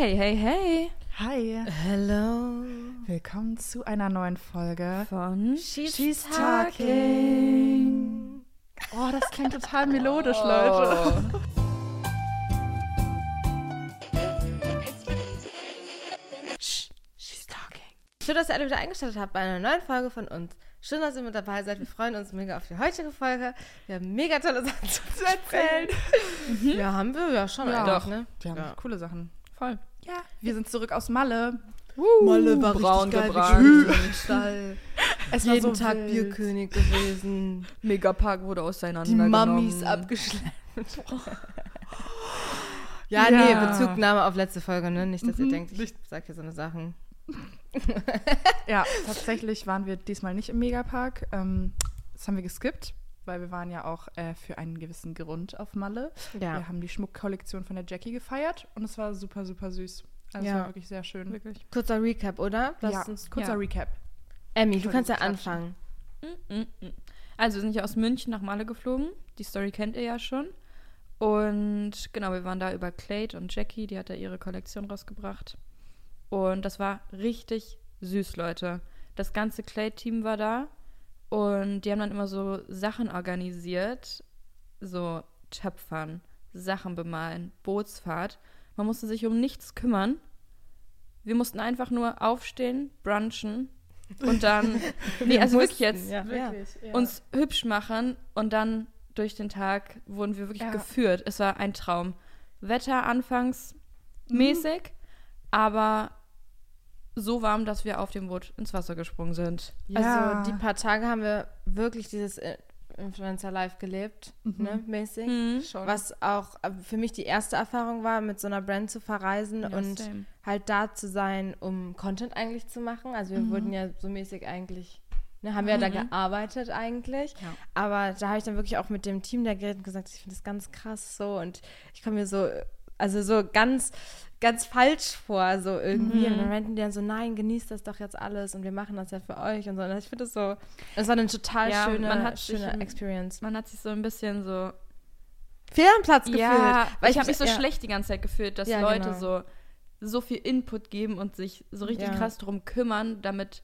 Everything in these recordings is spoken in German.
Hey, hey, hey. Hi, Hello. willkommen zu einer neuen Folge. Von She's Talking. Oh, das klingt total melodisch, Leute. She's talking. Schön, dass ihr alle wieder eingeschaltet habt bei einer neuen Folge von uns. Schön, dass ihr mit dabei seid. Wir freuen uns mega auf die heutige Folge. Wir haben mega tolle Sachen zu erzählen. Ja, haben wir ja schon Ja. Doch. ne? Wir haben Ja. coole Sachen. Voll. Ja, wir sind zurück aus Malle. Malle war braun richtig geil. im Stall. Es war Jeden so Tag wild. Bierkönig gewesen. Megapark wurde auseinander. Die Mammis abgeschleppt. ja, Ja. nee, Bezugnahme auf letzte Folge, ne? Nicht, dass ihr Mhm. denkt, ich sag hier so eine Sachen. Ja, tatsächlich waren wir diesmal nicht im Megapark. Ähm, das haben wir geskippt, weil wir waren ja auch äh, für einen gewissen Grund auf Malle. Ja. Wir haben die Schmuckkollektion von der Jackie gefeiert und es war super, super süß. Also Ja. war wirklich sehr schön. Wirklich. Kurzer Recap, oder? Lass ja, uns kurzer Ja. Recap. Emmy, du kannst ja anfangen. Mm, mm. Also, wir sind ja aus München nach Malle geflogen. Die Story kennt ihr ja schon. Und genau, wir waren da über Clade und Jackie. Die hat da ihre Kollektion rausgebracht. Und das war richtig süß, Leute. Das ganze Clade-Team war da. Und die haben dann immer so Sachen organisiert. So Töpfern, Sachen bemalen, Bootsfahrt. Man musste sich um nichts kümmern. Wir mussten einfach nur aufstehen, brunchen und dann, nee, also wirklich jetzt, Ja, ja. ja. uns hübsch machen und dann durch den Tag wurden wir wirklich Ja. geführt. Es war ein Traum. Wetter anfangs mäßig, aber so warm, dass wir auf dem Boot ins Wasser gesprungen sind. Ja. Also die paar Tage haben wir wirklich dieses äh, Influencer Live gelebt, ne, mäßig. Mhm. schon. Was auch äh, für mich die erste Erfahrung war, mit so einer Brand zu verreisen Ja, und same. halt da zu sein, um Content eigentlich zu machen. Also wir wurden ja so mäßig eigentlich, ne, haben wir ja da Mhm. gearbeitet eigentlich. Ja. Aber da habe ich dann wirklich auch mit dem Team da geredet und gesagt, ich finde das ganz krass so und ich komme mir so, also so ganz, ganz falsch vor, so irgendwie. Und dann meinten die dann so, nein, genießt das doch jetzt alles und wir machen das ja für euch und so. Und ich finde das so, es war eine total Ja, schöne, man hat sich schöne im- Experience. Man hat sich so ein bisschen so Fehl am Platz gefühlt. Ja, weil ich habe mich so ja. schlecht die ganze Zeit gefühlt, dass Ja, Leute genau. so, so viel Input geben und sich so richtig Ja. krass drum kümmern, damit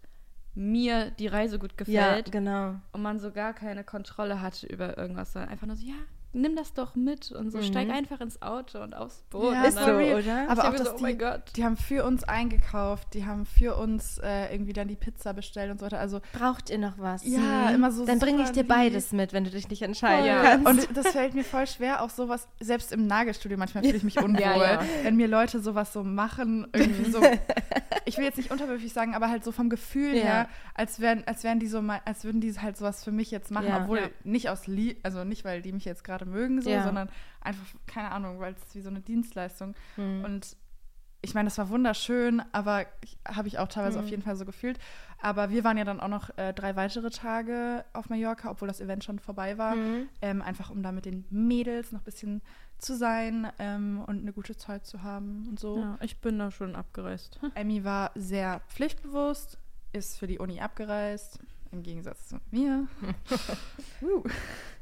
mir die Reise gut Ja, gefällt genau. und man so gar keine Kontrolle hatte über irgendwas, sondern einfach nur so, ja, nimm das doch mit und so, steig Mhm. einfach ins Auto und aufs Boot. Ja, Ist so, oder? ich Aber auch, dass so, oh die, mein Gott. die haben für uns eingekauft, die haben für uns äh, irgendwie dann die Pizza bestellt und so weiter. Also Braucht ihr noch was? ja, immer so Dann bringe ich dir beides mit, wenn du dich nicht entscheiden Ja. kannst. Und das fällt mir voll schwer, auch sowas, selbst im Nagelstudio manchmal fühle ich mich unwohl, Ja, ja. wenn mir Leute sowas so machen, irgendwie so, ich will jetzt nicht unterwürfig sagen, aber halt so vom Gefühl Ja. her, als wären, als wären die so, mal- als würden die halt sowas für mich jetzt machen, Ja. obwohl Ja. nicht aus Lieb, also nicht, weil die mich jetzt gerade mögen so, Ja. sondern einfach, keine Ahnung, weil es wie so eine Dienstleistung Mhm. und ich meine, das war wunderschön, aber habe ich auch teilweise Mhm. auf jeden Fall so gefühlt. Aber wir waren ja dann auch noch äh, drei weitere Tage auf Mallorca, obwohl das Event schon vorbei war. Mhm. Ähm, einfach um da mit den Mädels noch ein bisschen zu sein ähm, und eine gute Zeit zu haben und so. Ja, ich bin da schon abgereist. Emmy war sehr pflichtbewusst, ist für die Uni abgereist, im Gegensatz zu mir. uh.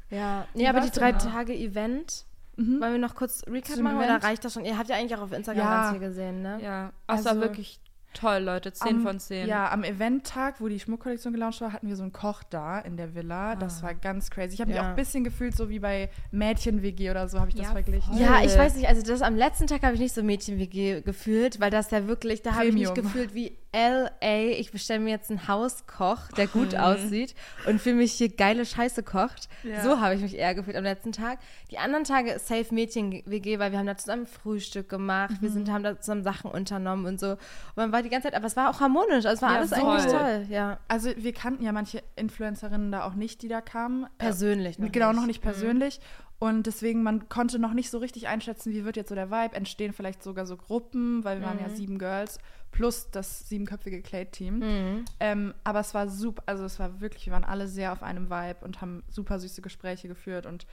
Ja, Wie nee, aber die drei da? Tage Event, Mhm. wollen wir noch kurz Recap machen Event? oder reicht das schon? Ihr habt ja eigentlich auch auf Instagram Ja. ganz viel gesehen, ne? Ja, es war Also- wirklich toll, Leute. 10 Am- von 10. Ja, am Eventtag, wo die Schmuckkollektion gelauncht war, hatten wir so einen Koch da in der Villa. Das Ah. war ganz crazy. Ich habe mich Ja. auch ein bisschen gefühlt, so wie bei Mädchen-WG oder so, habe ich das Ja, verglichen. voll. Ja, ich Voll. weiß nicht, also das am letzten Tag habe ich nicht so Mädchen-WG gefühlt, weil das ja wirklich, da habe ich mich gefühlt wie LA, ich bestelle mir jetzt einen Hauskoch, der gut Mhm. aussieht und für mich hier geile Scheiße kocht. Ja. So habe ich mich eher gefühlt am letzten Tag. Die anderen Tage Safe Mädchen-WG, weil wir haben da zusammen Frühstück gemacht, wir Mhm. sind, haben da zusammen Sachen unternommen und so. Und man war die ganze Zeit, aber es war auch harmonisch, also es war Ja, alles voll. eigentlich toll, ja. Also wir kannten ja manche Influencerinnen da auch nicht, die da kamen. Persönlich. Äh, genau, noch nicht persönlich. Und deswegen, man konnte noch nicht so richtig einschätzen, wie wird jetzt so der Vibe. Entstehen vielleicht sogar so Gruppen, weil wir waren ja sieben Girls plus das siebenköpfige Clade-Team. Mhm. Ähm, aber es war super, also es war wirklich, wir waren alle sehr auf einem Vibe und haben super süße Gespräche geführt und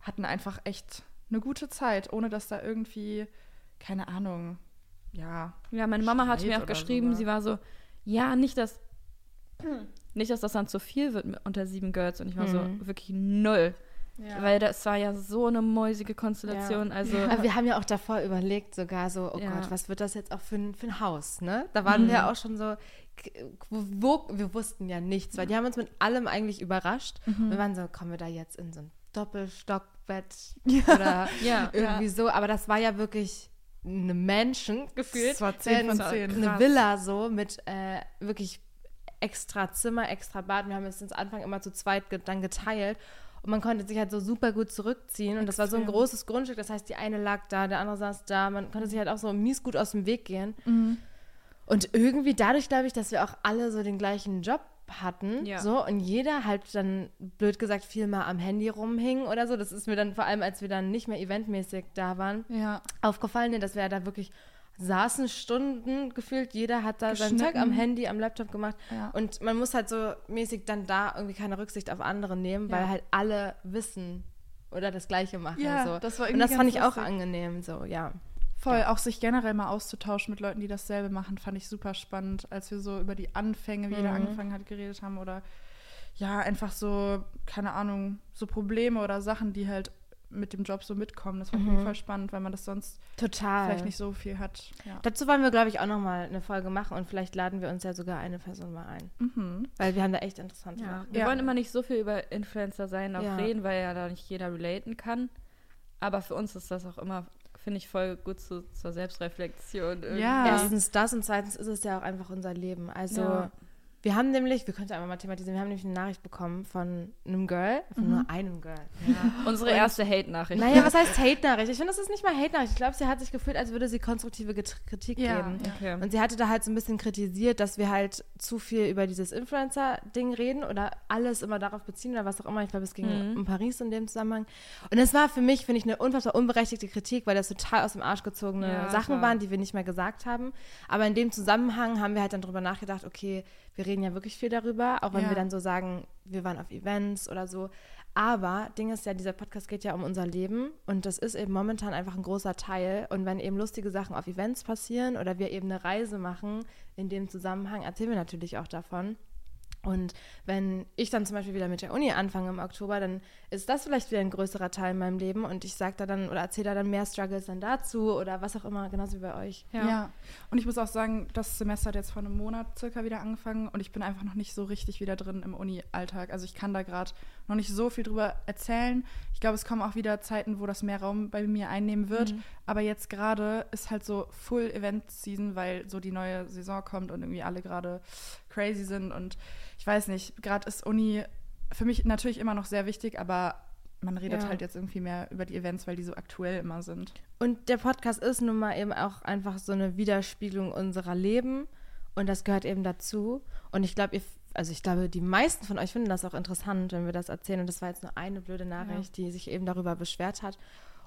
hatten einfach echt eine gute Zeit, ohne dass da irgendwie, keine Ahnung, ja. Ja, meine Mama hat mir auch geschrieben, so, sie war so, ja, nicht, dass nicht, dass das dann zu viel wird unter sieben Girls. Und ich war Mhm. so, wirklich null. Ja. Weil das war ja so eine mäusige Konstellation. Also, Aber wir haben ja auch davor überlegt, sogar so, oh Ja. Gott, was wird das jetzt auch für ein, für ein Haus, ne? Da waren wir auch schon so, wo, wir wussten ja nichts, weil die haben uns mit allem eigentlich überrascht. Wir waren so, kommen wir da jetzt in so ein Doppelstockbett oder Ja. irgendwie so. Aber das war ja wirklich eine Menschen gefühlt. Das war 10 von Eine 10. eine Villa so mit äh, wirklich extra Zimmer, extra Bad. Wir haben es ins Anfang immer zu zweit ge dann geteilt. Und man konnte sich halt so super gut zurückziehen. Und das war so ein Extrem. großes Grundstück. Das heißt, die eine lag da, der andere saß da. Man konnte sich halt auch so mies gut aus dem Weg gehen. Mhm. Und irgendwie dadurch, glaube ich, dass wir auch alle so den gleichen Job hatten, Ja. so und jeder halt dann blöd gesagt viel mal am Handy rumhing oder so. Das ist mir dann vor allem, als wir dann nicht mehr eventmäßig da waren, Ja. aufgefallen, dass wir da wirklich saßen Stunden gefühlt. Jeder hat da sein Zeug am. Handy, am Laptop gemacht. Ja. Und man muss halt so mäßig dann da irgendwie keine Rücksicht auf andere nehmen, Ja. weil halt alle wissen oder das Gleiche machen. Ja, so. das war Und irgendwie das fand ich auch angenehm, so, ja. Voll, auch sich generell mal auszutauschen mit Leuten, die dasselbe machen, fand ich super spannend, als wir so über die Anfänge, wie jeder Mhm. angefangen hat, geredet haben oder ja, einfach so, keine Ahnung, so Probleme oder Sachen, die halt mit dem Job so mitkommen. Das ich Mhm. voll spannend, weil man das sonst Total. vielleicht nicht so viel hat. Ja. Dazu wollen wir, glaube ich, auch noch mal eine Folge machen und vielleicht laden wir uns ja sogar eine Person mal ein. Mhm. Weil wir haben da echt interessante ja. Sachen. Wir Ja. wollen immer nicht so viel über Influencer sein, auch Ja. reden, weil ja da nicht jeder relaten kann. Aber für uns ist das auch immer, finde ich, voll gut zu, zur Selbstreflexion. irgendwie. Ja. Erstens das und zweitens ist es ja auch einfach unser Leben. Also Ja. Wir haben nämlich, wir können es einfach mal thematisieren, wir haben nämlich eine Nachricht bekommen von einem Girl, von nur einem Girl. Unsere erste Hate-Nachricht. Naja, was heißt Hate-Nachricht? Ich finde, das ist nicht mal Hate-Nachricht. Ich glaube, sie hat sich gefühlt, als würde sie konstruktive Kritik Ja, geben. ja. Okay. Und sie hatte da halt so ein bisschen kritisiert, dass wir halt zu viel über dieses Influencer-Ding reden oder alles immer darauf beziehen oder was auch immer. Ich glaube, es ging Mhm. um Paris in dem Zusammenhang. Und es war für mich, finde ich, eine unfassbar unberechtigte Kritik, weil das total aus dem Arsch gezogene Ja, Sachen voll. waren, die wir nicht mehr gesagt haben. Aber in dem Zusammenhang haben wir halt dann drüber nachgedacht, okay, wir reden ja wirklich viel darüber, auch wenn Ja. wir dann so sagen, wir waren auf Events oder so. Aber Ding ist ja, dieser Podcast geht ja um unser Leben und das ist eben momentan einfach ein großer Teil. Und wenn eben lustige Sachen auf Events passieren oder wir eben eine Reise machen, in dem Zusammenhang erzählen wir natürlich auch davon. Und wenn ich dann zum Beispiel wieder mit der Uni anfange im Oktober, dann ist das vielleicht wieder ein größerer Teil in meinem Leben und ich sage da dann oder erzähle da dann mehr Struggles dann dazu oder was auch immer, genauso wie bei euch. Ja. Und ich muss auch sagen, das Semester hat jetzt vor einem Monat circa wieder angefangen und ich bin einfach noch nicht so richtig wieder drin im Uni-Alltag. Also ich kann da gerade noch nicht so viel drüber erzählen. Ich glaube, es kommen auch wieder Zeiten, wo das mehr Raum bei mir einnehmen wird. Aber jetzt gerade ist halt so Full Event Season, weil so die neue Saison kommt und irgendwie alle gerade crazy sind. Und ich weiß nicht, gerade ist Uni für mich natürlich immer noch sehr wichtig, aber man redet Ja. halt jetzt irgendwie mehr über die Events, weil die so aktuell immer sind. Und der Podcast ist nun mal eben auch einfach so eine Widerspiegelung unserer Leben und das gehört eben dazu. Und ich glaube, ihr, also ich glaube, die meisten von euch finden das auch interessant, wenn wir das erzählen. Und das war jetzt nur eine blöde Nachricht, die sich eben darüber beschwert hat.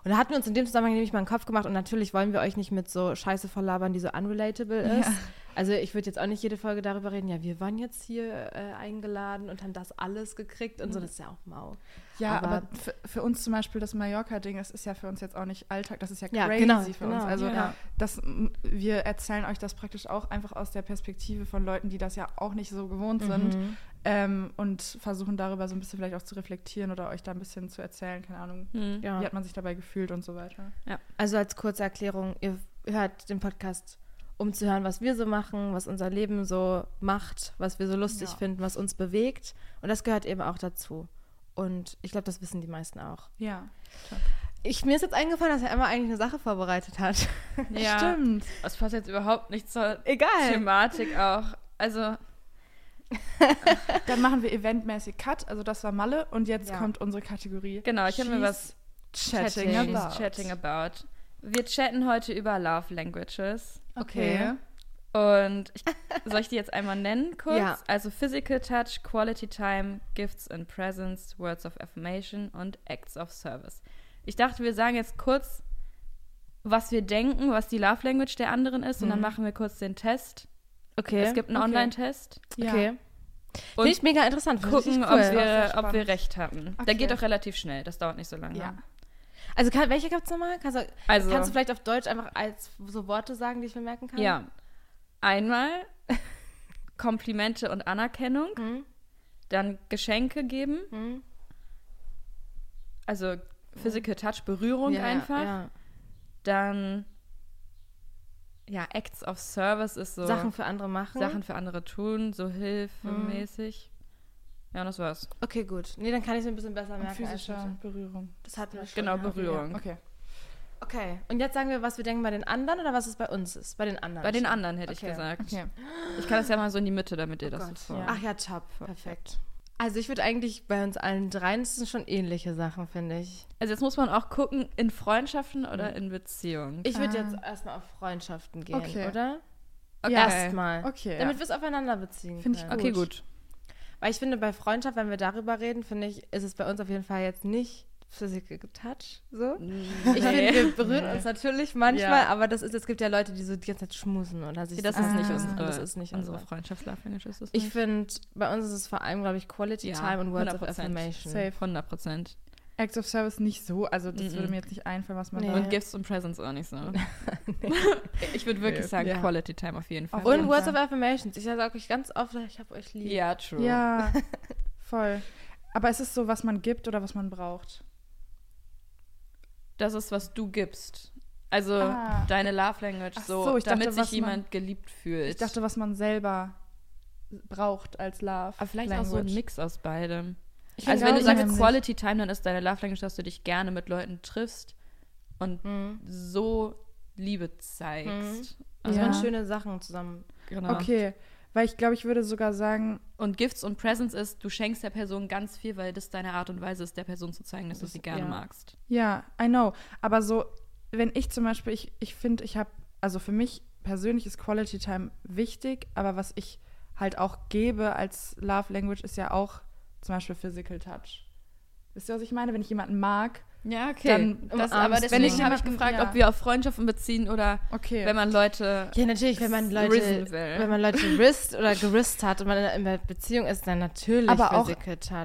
Und da hatten wir uns in dem Zusammenhang nämlich mal einen Kopf gemacht und natürlich wollen wir euch nicht mit so Scheiße verlabern, die so unrelatable ist. Ja. Also ich würde jetzt auch nicht jede Folge darüber reden, ja, wir waren jetzt hier äh, eingeladen und haben das alles gekriegt und so, das ist ja auch mau. Ja, aber, Aber- für, für uns zum Beispiel das Mallorca-Ding, das ist ja für uns jetzt auch nicht Alltag, das ist ja Ja, crazy genau, für genau, uns. Also ja. das, m, wir erzählen euch das praktisch auch einfach aus der Perspektive von Leuten, die das ja auch nicht so gewohnt sind Mhm. ähm, und versuchen darüber so ein bisschen vielleicht auch zu reflektieren oder euch da ein bisschen zu erzählen, keine Ahnung, Hm. Ja. wie hat man sich dabei gefühlt und so weiter. Also als kurze Erklärung, ihr hört den Podcast, um zu hören, was wir so machen, was unser Leben so macht, was wir so lustig Ja. finden, was uns bewegt. Und das gehört eben auch dazu. Und ich glaube, das wissen die meisten auch. Ja, Ich, mir ist jetzt eingefallen, dass er Emma eigentlich eine Sache vorbereitet hat. Ja, stimmt. Das passt jetzt überhaupt nicht zur Egal. Thematik auch. Also, Dann machen wir eventmäßig Cut, also das war Malle und jetzt Ja. kommt unsere Kategorie. genau, ich habe mir was Chatting, Chatting. about. chatting about. Wir chatten heute über Love Languages. Okay. Und ich, soll ich die jetzt einmal nennen kurz? Ja. Also Physical Touch, Quality Time, Gifts and Presents, Words of Affirmation und Acts of Service. Ich dachte, wir sagen jetzt kurz, was wir denken, was die Love Language der anderen ist und dann Mhm. machen wir kurz den Test. Okay. Es gibt einen okay. Online-Test. Ja. Okay. Finde ich mega interessant. Gucken, ob, cool. sehr wir, ob wir recht hatten. Der Okay. geht auch relativ schnell, das dauert nicht so lange. Ja. Also kann, welche gibt es nochmal? Kannst du, Also, kannst du vielleicht auf Deutsch einfach als so Worte sagen, die ich mir merken kann? ja. Einmal Komplimente und Anerkennung, Mhm. dann Geschenke geben, Mhm. also Physical Touch, Berührung ja, einfach. Ja. Dann, ja, Acts of Service ist so Sachen für andere machen. Sachen für andere tun, so hilfemäßig. Ja, und das war's. Okay, gut. Nee, dann kann ich es ein bisschen besser merken. physische Berührung. Das hatten wir schon. Genau, ja. Berührung. Okay. Okay. Und jetzt sagen wir, was wir denken bei den anderen oder was es bei uns ist? Bei den anderen. Bei den anderen hätte Okay. ich gesagt. Okay. Ich kann das ja mal so in die Mitte, damit ihr Oh das Gott. so. Ja. Ach ja, top. Perfekt. Also ich würde eigentlich bei uns allen dreien, das sind schon ähnliche Sachen, finde ich. Also jetzt muss man auch gucken, in Freundschaften oder in Beziehungen. Ich würde Ah. jetzt erstmal auf Freundschaften gehen, Okay. oder? Okay. Erstmal. Okay, Damit ja. wir es aufeinander beziehen Find ich können. Okay, gut. Weil ich finde, bei Freundschaft, wenn wir darüber reden, finde ich, ist es bei uns auf jeden Fall jetzt nicht Physical Touch. So. Ich finde, wir berühren Nee. uns natürlich manchmal, Ja. aber das ist, es gibt ja Leute, die so die ganze Zeit schmusen oder sich Das so ist nicht Ah. unsere, Das ist nicht unsere unsere. Freundschaftslove-Language. Ist das Ich nicht? finde, bei uns ist es vor allem, glaube ich, Quality Ja, Time und Words of 100%. Affirmation. Safe. 100 Prozent. Acts of Service nicht so, also das Mhm. würde mir jetzt nicht einfallen, was man Nee. da... Und Gifts und Presents auch nicht so. ich würde wirklich Nee. sagen, Ja. Quality Time auf jeden Fall. Auf Und jeden Words Fall. of Affirmations. Ich sage euch ganz oft, ich habe euch lieb. ja, true. Ja, voll. Aber ist es so, was man gibt oder was man braucht? Das ist, was du gibst. Also Ah. deine Love Language, Ach so, so, ich damit dachte, sich was man- jemand geliebt fühlt. Ich dachte, was man selber braucht als Love. Aber vielleicht auch so ein Language. Mix aus beidem. Ich Also wenn du sagst Quality Time, dann ist deine Love Language, dass du dich gerne mit Leuten triffst und Mhm. so Liebe zeigst. Also Ja. man schöne Sachen zusammen. Genau. Okay, weil ich glaube, ich würde sogar sagen, Und Gifts und Presents ist, du schenkst der Person ganz viel, weil das deine Art und Weise ist, der Person zu zeigen, dass du Das- sie gerne ja. magst. ja, I know. Aber so, wenn ich zum Beispiel, ich, ich finde, ich habe, also für mich persönlich ist Quality Time wichtig, aber was ich halt auch gebe als Love Language ist ja auch zum Beispiel Physical Touch. Wisst ihr, was ich meine? Wenn ich jemanden mag, Ja, okay. Dann das, aber deswegen Wenn ich habe ich gefragt, ja. ob wir auf Freundschaften beziehen oder okay. wenn man Leute Ja, natürlich, wenn man Leute, wenn man Leute wrist oder gerist hat und man in einer Beziehung ist, dann natürlich Aber auch-.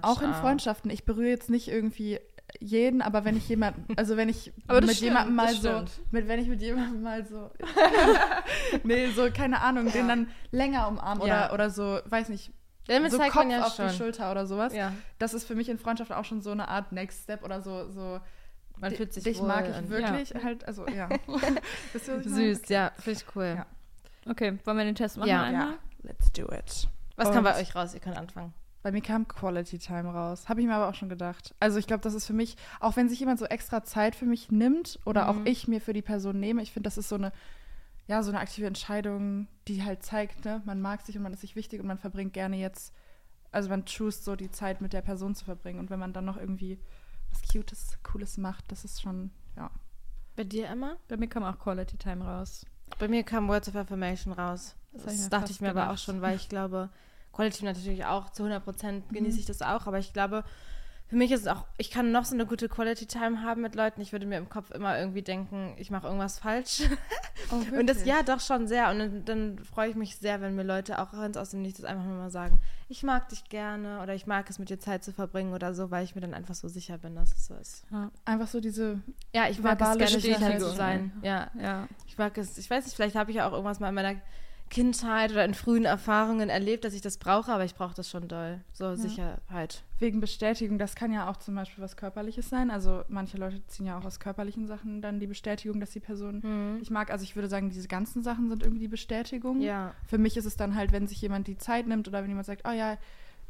Auch in Freundschaften. Ich berühre jetzt nicht irgendwie jeden, aber wenn ich jemanden, also wenn ich mit stimmt, jemandem mal so, mit, wenn ich mit jemandem mal so, nee, so, keine Ahnung, den dann länger umarmen Ja. oder, oder so, weiß nicht, Damit so zeigt Kopf man ja auf schon. die Schulter oder sowas. Ja, Das ist für mich in Freundschaft auch schon so eine Art Next Step oder so, so man fühlt sich dich wohl mag ich wirklich halt, also ja. Wisst ihr? Süß, ja, finde ich cool. Ja. Okay, wollen wir den Test machen Ja. einmal? Ja, let's do it. Was kam Und- bei euch raus? Ihr könnt anfangen. Bei mir kam Quality Time raus. Habe ich mir aber auch schon gedacht. Also ich glaube, das ist für mich, auch wenn sich jemand so extra Zeit für mich nimmt oder auch Mhm. ich mir für die Person nehme, ich finde, das ist so eine, ja, so eine aktive Entscheidung, die halt zeigt, ne, man mag sich und man ist sich wichtig und man verbringt gerne jetzt, also man choose so die Zeit mit der Person zu verbringen. Und wenn man dann noch irgendwie was Cutes, Cooles macht, das ist schon, ja. Bei dir, Emma? Bei mir kam auch Quality Time raus. Bei mir kam Words of Affirmation raus. Das Das, ich dachte ich mir aber auch schon, weil ich glaube, Quality natürlich auch zu 100 Prozent genieße Mhm. ich das auch, aber ich glaube, für mich ist es auch, ich kann noch so eine gute Quality Time haben mit Leuten. Ich würde mir im Kopf immer irgendwie denken, ich mache irgendwas falsch. Oh, Und das, ja, doch schon sehr. Und dann, dann freue ich mich sehr, wenn mir Leute auch ganz aus dem Nichts einfach nur mal sagen, ich mag dich gerne oder ich mag es mit dir Zeit zu verbringen oder so, weil ich mir dann einfach so sicher bin, dass es so ist. Einfach so diese, Ja, ich mag es gerne sicher zu sein. Ja, Ja. ich mag es. Ich weiß nicht, vielleicht habe ich ja auch irgendwas mal in meiner Kindheit oder in frühen Erfahrungen erlebt, dass ich das brauche, aber ich brauche das schon doll. So Sicherheit. wegen Bestätigung, das kann ja auch zum Beispiel was Körperliches sein. Also manche Leute ziehen ja auch aus körperlichen Sachen dann die Bestätigung, dass die Person Mhm. ich mag. Also ich würde sagen, diese ganzen Sachen sind irgendwie die Bestätigung. Ja. Für mich ist es dann halt, wenn sich jemand die Zeit nimmt oder wenn jemand sagt, oh ja,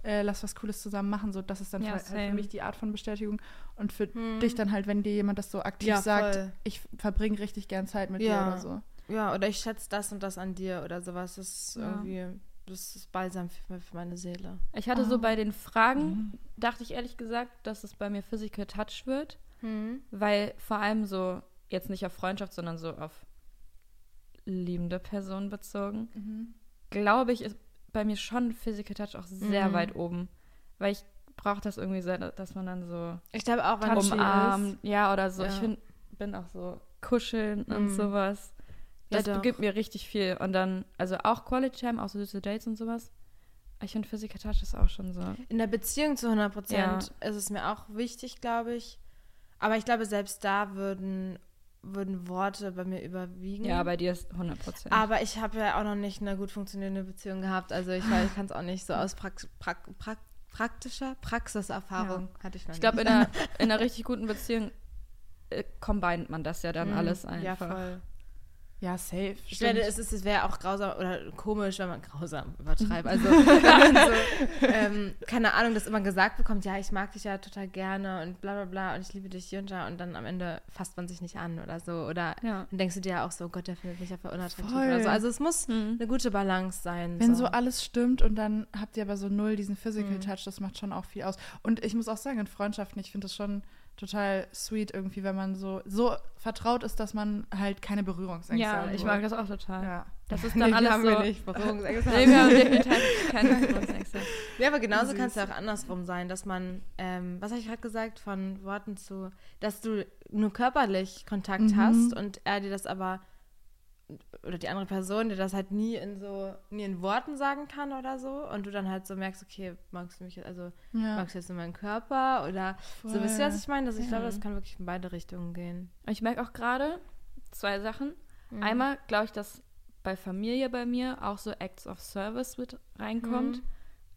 äh, lass was Cooles zusammen machen, so das ist dann Ja, halt für same. mich die Art von Bestätigung. Und für Mhm. dich dann halt, wenn dir jemand das so aktiv Ja, sagt, voll. ich verbringe richtig gern Zeit mit Ja. dir oder so. Ja, oder ich schätze das und das an dir oder sowas. Das ist Ja. irgendwie, das ist balsam für, für meine Seele. Ich hatte so Ah. bei den Fragen, Mhm. dachte ich ehrlich gesagt, dass es bei mir Physical Touch wird, Mhm. weil vor allem so, jetzt nicht auf Freundschaft, sondern so auf liebende Personen bezogen, glaube ich, ist bei mir schon Physical Touch auch sehr Mhm. weit oben, weil ich brauche das irgendwie sehr, dass man dann so Ich glaube auch, wenn umarmt, ja, oder so. Ja. Ich find, bin auch so kuscheln und Mhm. sowas. Ja, Das doch. gibt mir richtig viel. Und dann, also auch Quality Time, auch so süße Dates und sowas. Ich finde Physical Touch ist auch schon so. In der Beziehung zu 100 Prozent ist es mir auch wichtig, glaube ich. Aber ich glaube, selbst da würden, würden Worte bei mir überwiegen. Ja, bei dir ist 100 Prozent. Aber ich habe ja auch noch nicht eine gut funktionierende Beziehung gehabt. Also ich, weiß, ich kann es auch nicht so aus Prax Prax Prax praktischer Praxiserfahrung hatte ich noch Ich glaube, in einer, in einer richtig guten Beziehung äh, combined man das ja dann Mhm. alles Ja, einfach. voll. Ja, safe. Ich werde, es ist, es wäre auch grausam oder komisch, wenn man grausam übertreibt. Also wenn man so, ähm, keine Ahnung, das immer gesagt bekommt, ja, ich mag dich ja total gerne und bla bla bla und ich liebe dich hier und da und dann am Ende fasst man sich nicht an oder so. Oder Ja. dann denkst du dir ja auch so, Gott, der findet mich ja voll unattraktiv Voll. oder so. Also es muss Mhm. eine gute Balance sein. Wenn so alles stimmt und dann habt ihr aber so null diesen Physical Mhm. Touch, das macht schon auch viel aus. Und ich muss auch sagen, in Freundschaften, ich finde das schon total sweet irgendwie, wenn man so, so vertraut ist, dass man halt keine Berührungsängste Ja, hat. ich mag das auch total. Ja. Das ist Nee, dann die alles haben so. wir nicht. Berührungsängste Nee, wir haben definitiv keine Berührungsängste. Ja, aber genauso kann es ja auch andersrum sein, dass man, ähm, was habe ich gerade gesagt, von Worten zu, dass du nur körperlich Kontakt Mhm. hast und er dir das aber, oder die andere Person dir das halt nie in so, nie in Worten sagen kann oder so und du dann halt so merkst, okay, magst du mich, jetzt- also Ja. magst du jetzt nur meinen Körper oder so, Voll. wisst ihr, was ich meine? Dass ich Ja. glaube, das kann wirklich in beide Richtungen gehen. Ich merke auch gerade zwei Sachen. Mhm. Einmal glaube ich, dass bei Familie bei mir auch so Acts of Service mit reinkommt. Mhm.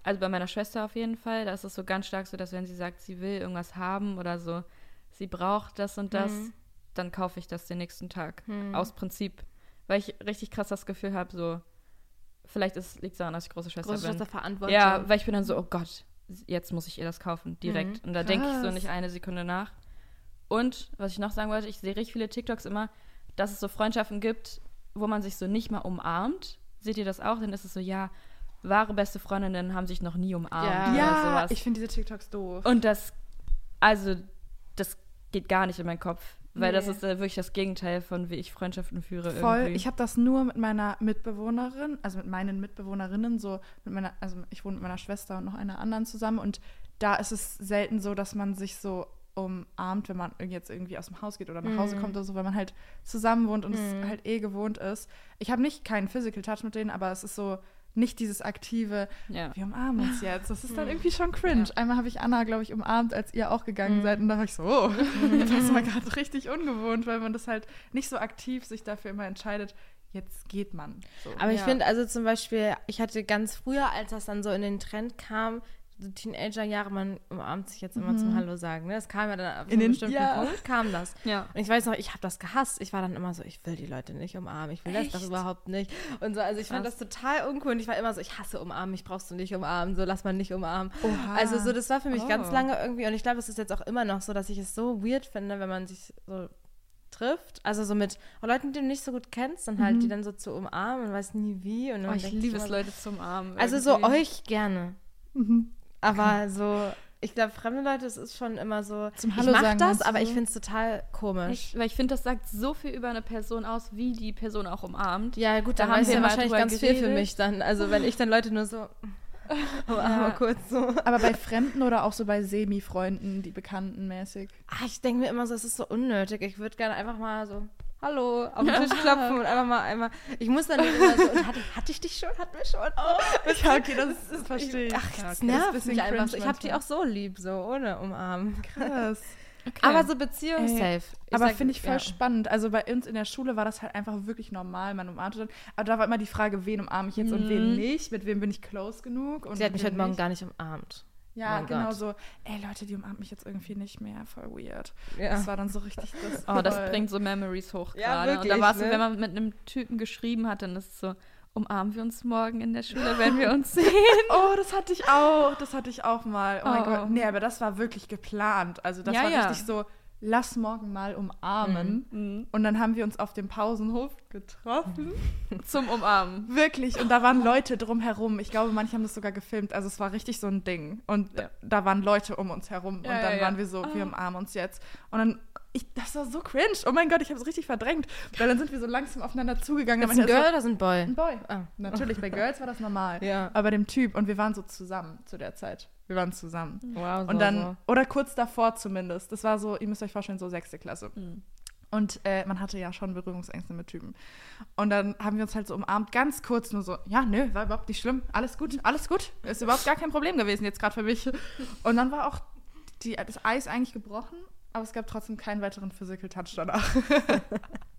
Also bei meiner Schwester auf jeden Fall. Da ist es so ganz stark so, dass wenn sie sagt, sie will irgendwas haben oder so, sie braucht das und das, Mhm. dann kaufe ich das den nächsten Tag. Mhm. Aus Prinzip. Weil ich richtig krass das Gefühl habe, so, vielleicht liegt es daran, dass ich große Schwester Große bin. Schwester Verantwortung. Ja, weil ich bin dann so, oh Gott, jetzt muss ich ihr das kaufen, direkt. Mhm. Und da denke ich so nicht eine Sekunde nach. Und was ich noch sagen wollte, ich sehe richtig viele TikToks immer, dass es so Freundschaften gibt, wo man sich so nicht mal umarmt. Seht ihr das auch? Dann ist es so, ja, wahre beste Freundinnen haben sich noch nie umarmt Ja. oder Ja, sowas. ich finde diese TikToks doof. Und das, also, das geht gar nicht in meinen Kopf. Weil das Nee. ist äh, wirklich das Gegenteil von, wie ich Freundschaften führe. Voll. irgendwie. Ich habe das nur mit meiner Mitbewohnerin, also mit meinen Mitbewohnerinnen, so mit meiner, also ich wohne mit meiner Schwester und noch einer anderen zusammen und da ist es selten so, dass man sich so umarmt, wenn man jetzt irgendwie aus dem Haus geht oder nach Hause Mhm. kommt oder so, weil man halt zusammen wohnt und Mhm. es halt eh gewohnt ist. Ich habe nicht keinen Physical Touch mit denen, aber es ist so nicht dieses aktive, ja. wir umarmen uns jetzt. Das ist dann Mhm. irgendwie schon cringe. Ja. Einmal habe ich Anna, glaube ich, umarmt, als ihr auch gegangen Mhm. seid. Und da war ich so, oh, das war gerade richtig ungewohnt, weil man das halt nicht so aktiv sich dafür immer entscheidet, jetzt geht man. So. Aber ich Ja. finde, also zum Beispiel, ich hatte ganz früher, als das dann so in den Trend kam, Teenager-Jahre, man umarmt sich jetzt immer Mhm. zum Hallo sagen. Ne? Das kam ja dann auf In einem den- bestimmten ja. Punkt, kam das. ja. Und ich weiß noch, ich habe das gehasst. Ich war dann immer so, ich will die Leute nicht umarmen, ich will das Echt? doch überhaupt nicht. Und so, also ich fand das Krass. total uncool. Und ich war immer so, ich hasse umarmen, mich brauchst du nicht umarmen, so lass mal nicht umarmen. Oha. Also so, das war für mich ganz Oh. lange irgendwie, und ich glaube, es ist jetzt auch immer noch so, dass ich es so weird finde, wenn man sich so trifft. Also so mit Leuten, die du nicht so gut kennst, dann halt Mhm. die dann so zu umarmen und weiß nie wie. Und Oh, ich liebe es, Leute zum Armen. Also so euch gerne. Mhm. Aber so, ich glaube, fremde Leute, es ist schon immer so. Zum ich Hallo mach sagen, das, aber ich so? finde es total komisch. Echt? Weil ich finde, das sagt so viel über eine Person aus, wie die Person auch umarmt. Ja, gut, Da haben wir ja wahrscheinlich ganz viel für geredet. mich dann. Also wenn ich dann Leute nur so umarme Ja. kurz so. Aber bei Fremden oder auch so bei Semi-Freunden, die Bekannten mäßig. Ah, ich denke mir immer so, es ist so unnötig. Ich würde gerne einfach mal so Hallo, auf den Tisch klopfen und einfach mal einmal. Ich muss dann immer so. Hatte, hatte ich dich schon? Hatten wir schon? Oh, Ja, okay, das, das verstehe ich. Ach, das okay, nervt bisschen mich einfach Ich habe die auch so lieb, so ohne umarmen. Krass. Okay. Aber so Beziehung safe. Ich aber finde ich voll ja. spannend. Also bei uns in der Schule war das halt einfach wirklich normal. Man umarmte dann. Aber da war immer die Frage, wen umarme ich jetzt und wen Mhm. nicht? Mit wem bin ich close genug? Und Sie hat mich heute Morgen nicht? gar nicht umarmt. Ja, Mein genau Gott. so. Ey, Leute, die umarmt mich jetzt irgendwie nicht mehr. Voll weird. Ja. Das war dann so richtig das. Oh, das voll- bringt so Memories hoch Ja, gerade. und da war es so, ne? wenn man mit einem Typen geschrieben hat, dann ist es so, umarmen wir uns morgen in der Schule, wenn wir uns sehen. Oh, das hatte ich auch. Das hatte ich auch mal. Oh, mein Oh. Gott. Nee, aber das war wirklich geplant. Also das Ja, war richtig so, lass morgen mal umarmen. Mhm. Und dann haben wir uns auf dem Pausenhof getroffen. Zum Umarmen. Wirklich. Und da waren Leute drumherum. Ich glaube, manche haben das sogar gefilmt. Also es war richtig so ein Ding. Und Ja. da waren Leute um uns herum. Ja, und dann ja, ja. waren wir so, wir umarmen uns jetzt. Und dann, ich, das war so cringe. Oh mein Gott, ich habe es richtig verdrängt. Weil dann sind wir so langsam aufeinander zugegangen. Ist ein Girl oder ist ein Boy? Ein Boy. Ah. Natürlich, bei Girls war das normal. Ja. Aber bei dem Typ. Und wir waren so zusammen zu der Zeit. Wir waren zusammen. Wow, Und dann, oder kurz davor zumindest. Das war so, ihr müsst euch vorstellen, so sechste Klasse. Mhm. Und äh, man hatte ja schon Berührungsängste mit Typen. Und dann haben wir uns halt so umarmt, ganz kurz nur so, ja, nö, war überhaupt nicht schlimm, alles gut, alles gut. Ist überhaupt gar kein Problem gewesen jetzt gerade für mich. Und dann war auch die, das Eis eigentlich gebrochen, aber es gab trotzdem keinen weiteren Physical Touch danach.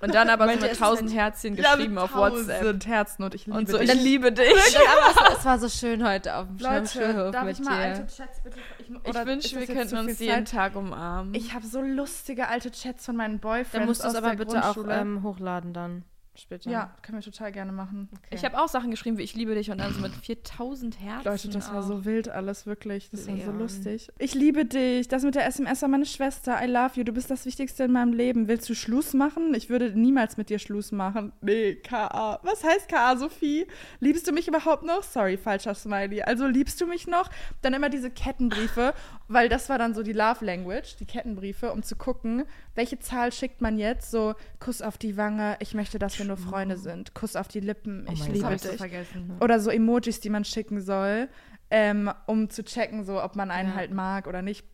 Und dann aber so mit tausend Herzchen Ja, geschrieben mit auf WhatsApp. tausend Herzen und ich liebe Und so, dich. ich liebe dich. aber es, war- es war so schön heute auf dem Leute, Schirmschulhof darf mit ich mal dir. alte Chats bitte? Ich, Ich wünsche, wir könnten uns jeden Zeit? Tag umarmen. Ich habe so lustige alte Chats von meinen Boyfriends Dann musst du es aber bitte auch ähm, hochladen dann später. ja, können wir total gerne machen. Okay. Ich habe auch Sachen geschrieben wie ich liebe dich und dann so mit 4000 Herzen. Leute, das war auch. so wild alles, wirklich. Das war so Leon. lustig. Ich liebe dich. Das mit der SMS war meine Schwester. I love you. Du bist das Wichtigste in meinem Leben. Willst du Schluss machen? Ich würde niemals mit dir Schluss machen. Nee, K.A. Was heißt K.A., Sophie? Liebst du mich überhaupt noch? Sorry, falscher Smiley. Also liebst du mich noch? Dann immer diese Kettenbriefe, weil das war dann so die Love Language, die Kettenbriefe, um zu gucken, welche Zahl schickt man jetzt? So, Kuss auf die Wange, ich möchte, dass wir nur Freunde sind. Kuss auf die Lippen, Oh ich liebe ich dich. vergessen. Oder so Emojis, die man schicken soll, ähm, um zu checken, so ob man einen Ja. halt mag oder nicht.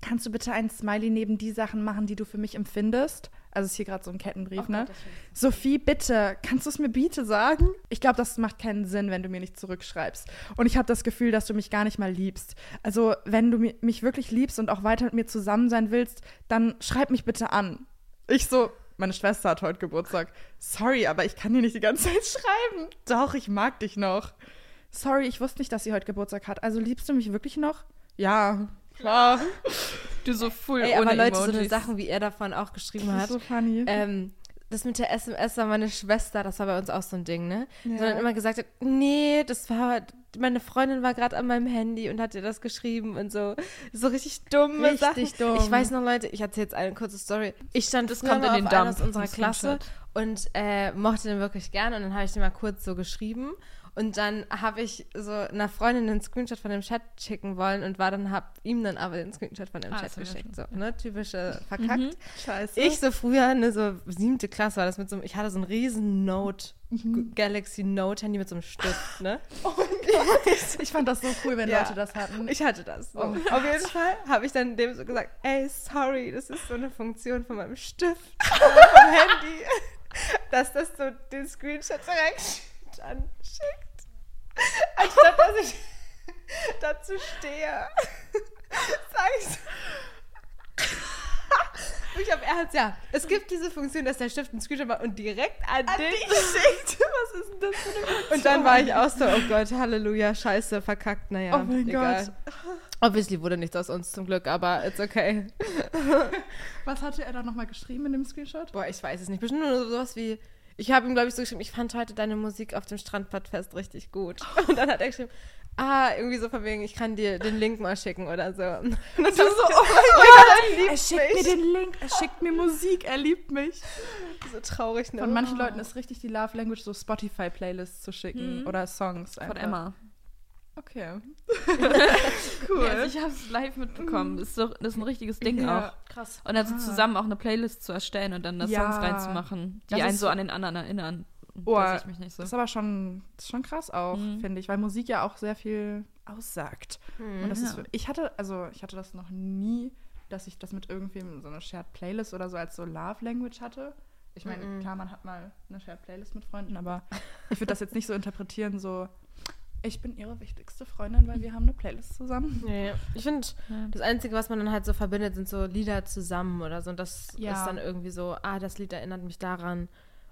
Kannst du bitte einen Smiley neben die Sachen machen, die du für mich empfindest? Also ist hier gerade so ein Kettenbrief, ne? Sophie, bitte, kannst du es mir bitte sagen? Ich glaube, das macht keinen Sinn, wenn du mir nicht zurückschreibst. Und ich habe das Gefühl, dass du mich gar nicht mal liebst. Also, wenn du mi- mich wirklich liebst und auch weiter mit mir zusammen sein willst, dann schreib mich bitte an. Ich so, meine Schwester hat heute Geburtstag. Sorry, aber ich kann dir nicht die ganze Zeit schreiben. Doch, ich mag dich noch. Sorry, ich wusste nicht, dass sie heute Geburtstag hat. Also liebst du mich wirklich noch? Ja, klar. Du so full Ey, ohne aber Leute, so Emojis. eine Sachen, wie er davon auch geschrieben Das hat. ist so funny. Ähm, das mit der SMS war meine Schwester, das war bei uns auch so ein Ding, ne? Ja. Dann immer gesagt hat, nee, das war, meine Freundin war gerade an meinem Handy und hat dir das geschrieben und so. So richtig dumme Richtig Sachen. dumm. Ich weiß noch, Leute, ich erzähle jetzt eine kurze Story. Ich stand Das kommt in den auf einer Dump, aus unserer Klasse und äh, mochte den wirklich gerne und dann habe ich den mal kurz so geschrieben und dann habe ich so einer Freundin einen Screenshot von dem Chat schicken wollen und war dann, hab ihm dann aber den Screenshot von dem Ah, Chat geschickt. So, ne? Typische verkackt. Mhm. Scheiße. Ich so früher, ne, so siebte Klasse war das mit so einem, ich hatte so ein riesen Note, Mhm. Galaxy Note Handy mit so einem Stift, ne? Ich fand das so cool, wenn Ja. Leute das hatten. Ich hatte das. So. Oh. Auf jeden Fall habe ich dann dem so gesagt, ey, sorry, das ist so eine Funktion von meinem Stift, vom Handy, dass das so den Screenshot direkt dann schickt. Anstatt dass ich dazu stehe, sage ich so. Ich glaube, er hat ja. Es gibt diese Funktion, dass der Stift einen Screenshot macht und direkt an, dich schickt. Was ist denn das für eine Funktion? Und dann war ich auch so, oh Gott, Halleluja, scheiße, verkackt, naja. Oh mein egal. Gott. Obviously wurde nichts aus uns zum Glück, aber it's okay. Was hatte er da nochmal geschrieben in dem Screenshot? Boah, ich weiß es nicht. Bestimmt nur sowas wie, ich habe ihm, glaube ich, so geschrieben, ich fand heute deine Musik auf dem Strandbadfest richtig gut. Und dann hat er geschrieben, ah, irgendwie so von wegen, ich kann dir den Link mal schicken oder so. Und das so, oh mein Gott, er schickt mich. mir den Link, er schickt mir Musik, er liebt mich. so traurig. Ne? Von manchen Leuten ist richtig die Love Language, so Spotify-Playlists zu schicken Mhm. oder Songs. Von einfach. Emma. Okay. Cool. also ich habe es live mitbekommen. Das ist, doch, das ist ein richtiges Ding Ja. auch. krass. Und also Ah. zusammen auch eine Playlist zu erstellen und dann da Ja. Songs reinzumachen, die Das einen so an den anderen erinnern. Oh, da sehe ich mich nicht so. Das ist aber schon, das ist schon krass auch, Mhm. finde ich, weil Musik ja auch sehr viel aussagt. Und das Ja. ist, ich hatte, also ich hatte das noch nie, dass ich das mit irgendwem so eine Shared Playlist oder so als so Love Language hatte. Ich meine, Mhm. klar, man hat mal eine Shared Playlist mit Freunden, aber ich würde das jetzt nicht so interpretieren, so ich bin ihre wichtigste Freundin, weil wir haben eine Playlist zusammen. Nee. Ich finde, Ja. das Einzige, was man dann halt so verbindet, sind so Lieder zusammen oder so. Und das Ja. ist dann irgendwie so, ah, das Lied erinnert mich daran.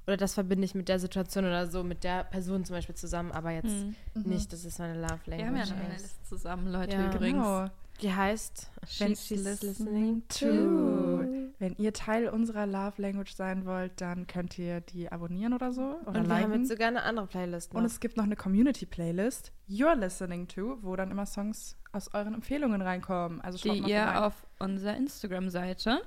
Oder das verbinde ich mit der Situation oder so, mit der Person zum Beispiel zusammen, aber jetzt Mhm. nicht, das ist meine Love Language. Wir haben ja eine ist. Playlist zusammen, Leute, Ja. übrigens. Genau. Die heißt Wenn She's listening to. Wenn ihr Teil unserer Love Language sein wollt, dann könnt ihr die abonnieren oder so. Oder Und wir haben jetzt sogar eine andere Playlist noch. Und es gibt noch eine Community-Playlist, You're Listening To, wo dann immer Songs aus euren Empfehlungen reinkommen. Also schaut Die mal ihr vorbei. auf unserer Instagram-Seite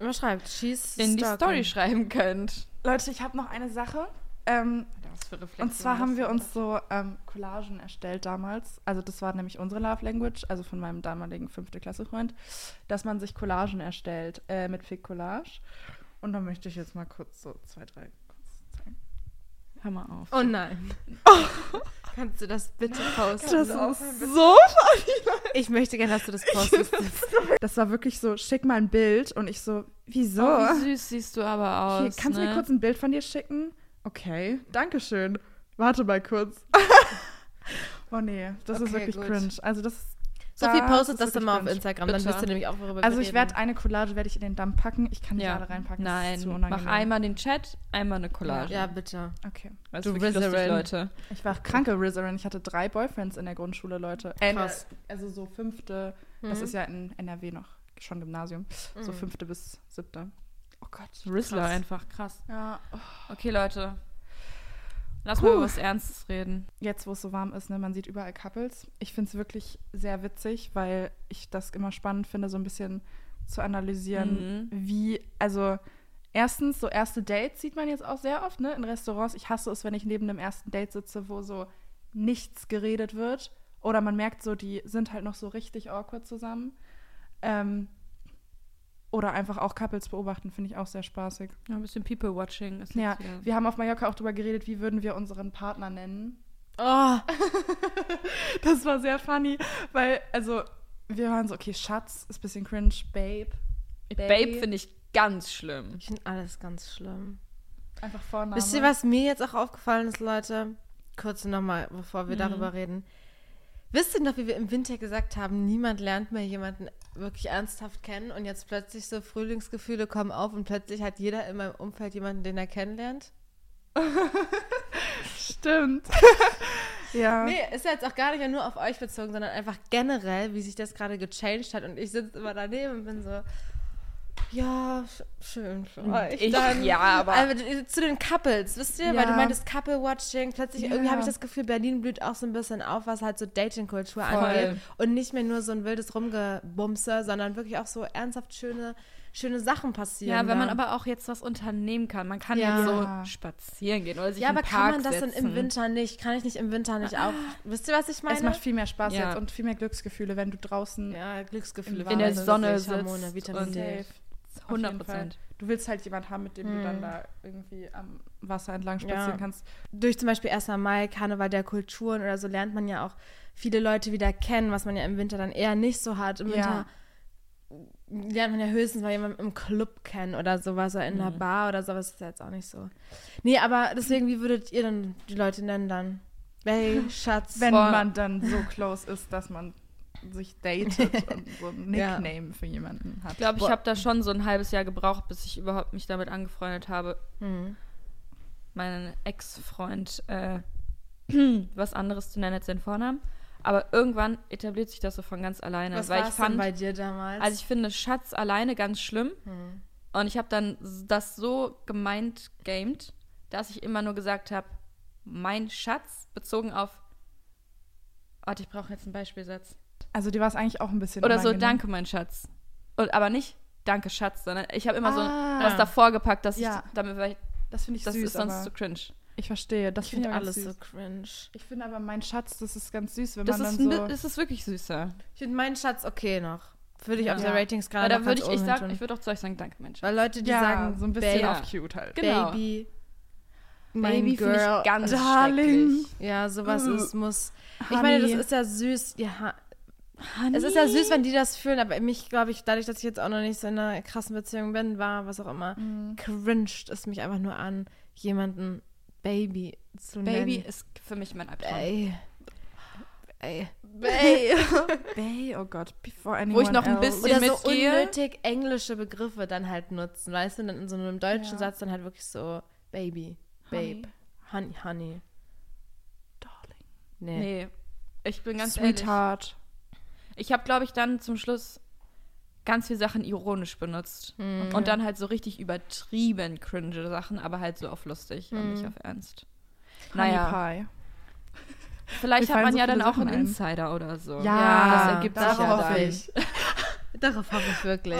Immer schreibt, she's in die. Story schreiben könnt. Leute, ich habe noch eine Sache. Ähm, Was für und zwar haben wir uns so ähm, Collagen erstellt damals. Also das war nämlich unsere Love Language, also von meinem damaligen fünfte Klasse Freund, dass man sich Collagen erstellt äh, mit Fick Collage. Und da möchte ich jetzt mal kurz so zwei, drei kurz zeigen. Hör mal auf. Oh nein. Kannst du das bitte posten? Das ist so ich möchte gerne, dass du das postest. Das war wirklich so, schick mal ein Bild. Und ich so, wieso? Oh, wie süß siehst du aber aus. Hier, kannst du ne? mir kurz ein Bild von dir schicken? Okay, danke schön. Warte mal kurz. oh nee, das ist Okay, wirklich gut. cringe. Also das Sophie Das postet ist das dann mal auf. Instagram, dann Bitte. wisst ihr nämlich auch, worüber Also ich werde eine Collage werde ich in den Damm packen. Ich kann nicht Ja. alle reinpacken. das Nein, ist zu mach einmal den Chat, einmal eine Collage. Ja, bitte. Okay. Das Du ist lustig, Rizerin. Leute. Ich war kranke Rizerin. Ich hatte drei Boyfriends in der Grundschule, Leute. Äh, Krass. Also so fünfte. Das Mhm. ist ja in NRW noch schon Gymnasium. So Mhm. fünfte bis siebte. Gott. Rizzler krass. einfach, krass. Ja. Okay, Leute. Lass mal Puh. über was Ernstes reden. Jetzt, wo es so warm ist, ne, man sieht überall Couples. Ich finde es wirklich sehr witzig, weil ich das immer spannend finde, so ein bisschen zu analysieren, Mhm. wie, also erstens, so erste Dates sieht man jetzt auch sehr oft, ne, in Restaurants. Ich hasse es, wenn ich neben einem ersten Date sitze, wo so nichts geredet wird. Oder man merkt so, die sind halt noch so richtig awkward zusammen. Ähm, oder einfach auch Couples beobachten, finde ich auch sehr spaßig. Ja, ein bisschen People-Watching ist Ja, wieder. wir haben auf Mallorca auch drüber geredet, wie würden wir unseren Partner nennen. Oh, Das war sehr funny, weil, also, wir waren so, okay, Schatz ist ein bisschen cringe, Babe. Babe finde ich ganz schlimm. ich finde alles ganz schlimm. Einfach Vorname. Wisst ihr, was mir jetzt auch aufgefallen ist, Leute? Kurz nochmal, bevor wir Mhm. darüber reden. Wisst ihr noch, wie wir im Winter gesagt haben, niemand lernt mehr jemanden wirklich ernsthaft kennen und jetzt plötzlich so Frühlingsgefühle kommen auf und plötzlich hat jeder in meinem Umfeld jemanden, den er kennenlernt? Stimmt. ja. Nee, ist ja jetzt auch gar nicht nur auf euch bezogen, sondern einfach generell, wie sich das gerade gechanged hat und ich sitze immer daneben und bin so, ja, sch- schön für euch. Ich- ja, aber- Aber zu den Couples, wisst ihr, weil du Ja. meintest Couple-Watching, plötzlich Ja. irgendwie habe ich das Gefühl, Berlin blüht auch so ein bisschen auf, was halt so Dating-Kultur angeht und nicht mehr nur so ein wildes Rumgebumse, sondern wirklich auch so ernsthaft schöne, schöne Sachen passieren. Ja, wenn man da. aber auch jetzt was unternehmen kann. Man kann Ja. jetzt so spazieren gehen oder sich ja, in aber kann man das dann setzen. im Winter nicht? Kann ich nicht im Winter nicht auch? Wisst ihr, was ich meine? Es macht viel mehr Spaß Ja. jetzt und viel mehr Glücksgefühle, wenn du draußen ja, Glücksgefühle. In der Wahnsinn, Sonne wirklich, Hormone, sitzt Vitamin und- D. safe. Auf 100 jeden Fall. Prozent. Du willst halt jemanden haben, mit dem du Hm. dann da irgendwie am Wasser entlang spazieren Ja. kannst. durch zum Beispiel 1. Mai, Karneval der Kulturen oder so lernt man ja auch viele Leute wieder kennen, was man ja im Winter dann eher nicht so hat. Im Ja. Winter lernt man ja höchstens mal jemanden im Club kennen oder sowas oder in einer Mhm. Bar oder sowas. ist ja jetzt auch nicht so. Nee, aber deswegen, wie würdet ihr denn die Leute nennen dann? Bay, Schatz. Wenn man dann so close ist, dass man sich datet und so ein Ja. Nickname für jemanden hat. Ich glaube, ich habe da schon so ein halbes Jahr gebraucht, bis ich überhaupt mich damit angefreundet habe, Hm. meinen Ex-Freund äh, was anderes zu nennen als seinen Vornamen. Aber irgendwann etabliert sich das so von ganz alleine. Was weil war ich es denn fand, bei dir damals? also ich finde Schatz alleine ganz schlimm. Hm. Und ich habe dann das so gemeint gamed, dass ich immer nur gesagt habe, mein Schatz bezogen auf. Warte, ich brauche jetzt einen Beispielsatz. Also dir war es eigentlich auch ein bisschen Oder so, unangenehm. danke, mein Schatz. Und, aber nicht danke, Schatz, sondern ich habe immer Ah. so was davor gepackt, dass Ja. ich damit, weil ich, Das finde ich das süß, ist sonst zu cringe. ich verstehe. Das ich finde ich alles alles so süß. cringe. Ich finde aber mein Schatz, das ist ganz süß, wenn Das man ist, dann so... es ist wirklich süßer. Ich finde meinen Schatz okay noch. Würde ich Ja. auf der. Ratingskala da würde ich, ich oben sag, hin tun. ich würde auch zu euch sagen, danke, mein Schatz. Weil Leute, die ja, sagen, so ein bisschen Babe, auf cute halt. Genau. Baby, Baby mein finde Girl, ich ganz Darling. Ja, sowas Uh. ist, muss. Ich meine, das ist ja süß. Ja, Honey. es ist ja süß, wenn die das fühlen, aber mich, glaube ich, dadurch, dass ich jetzt auch noch nicht so in einer krassen Beziehung bin, war, was auch immer, Mhm. cringed es mich einfach nur an, jemanden Baby zu Baby nennen. ist für mich mein Albtraum. Ey. Ey. Bay. Bay, oh Gott, before anyone Wo ich noch ein else. bisschen- Oder so mitgehe. unnötig englische Begriffe dann halt nutzen, weißt du? Dann in so einem deutschen Ja. Satz dann halt wirklich so Baby, Babe, Honey. Honey, Honey. Darling. Nee. Nee. Ich bin ganz ehrlich. Sweetheart. Ich habe, glaube ich, dann zum Schluss ganz viele Sachen ironisch benutzt. Mhm. Und dann halt so richtig übertrieben cringe Sachen, aber halt so auf lustig und Mhm. nicht auf ernst. Honey Naja, Pie. vielleicht hat man so ja dann viele auch einen Sachen ein. Insider oder so. Ja, das ergibt sich darauf ja hoffe dann. ich. Darauf hoffe ich wirklich.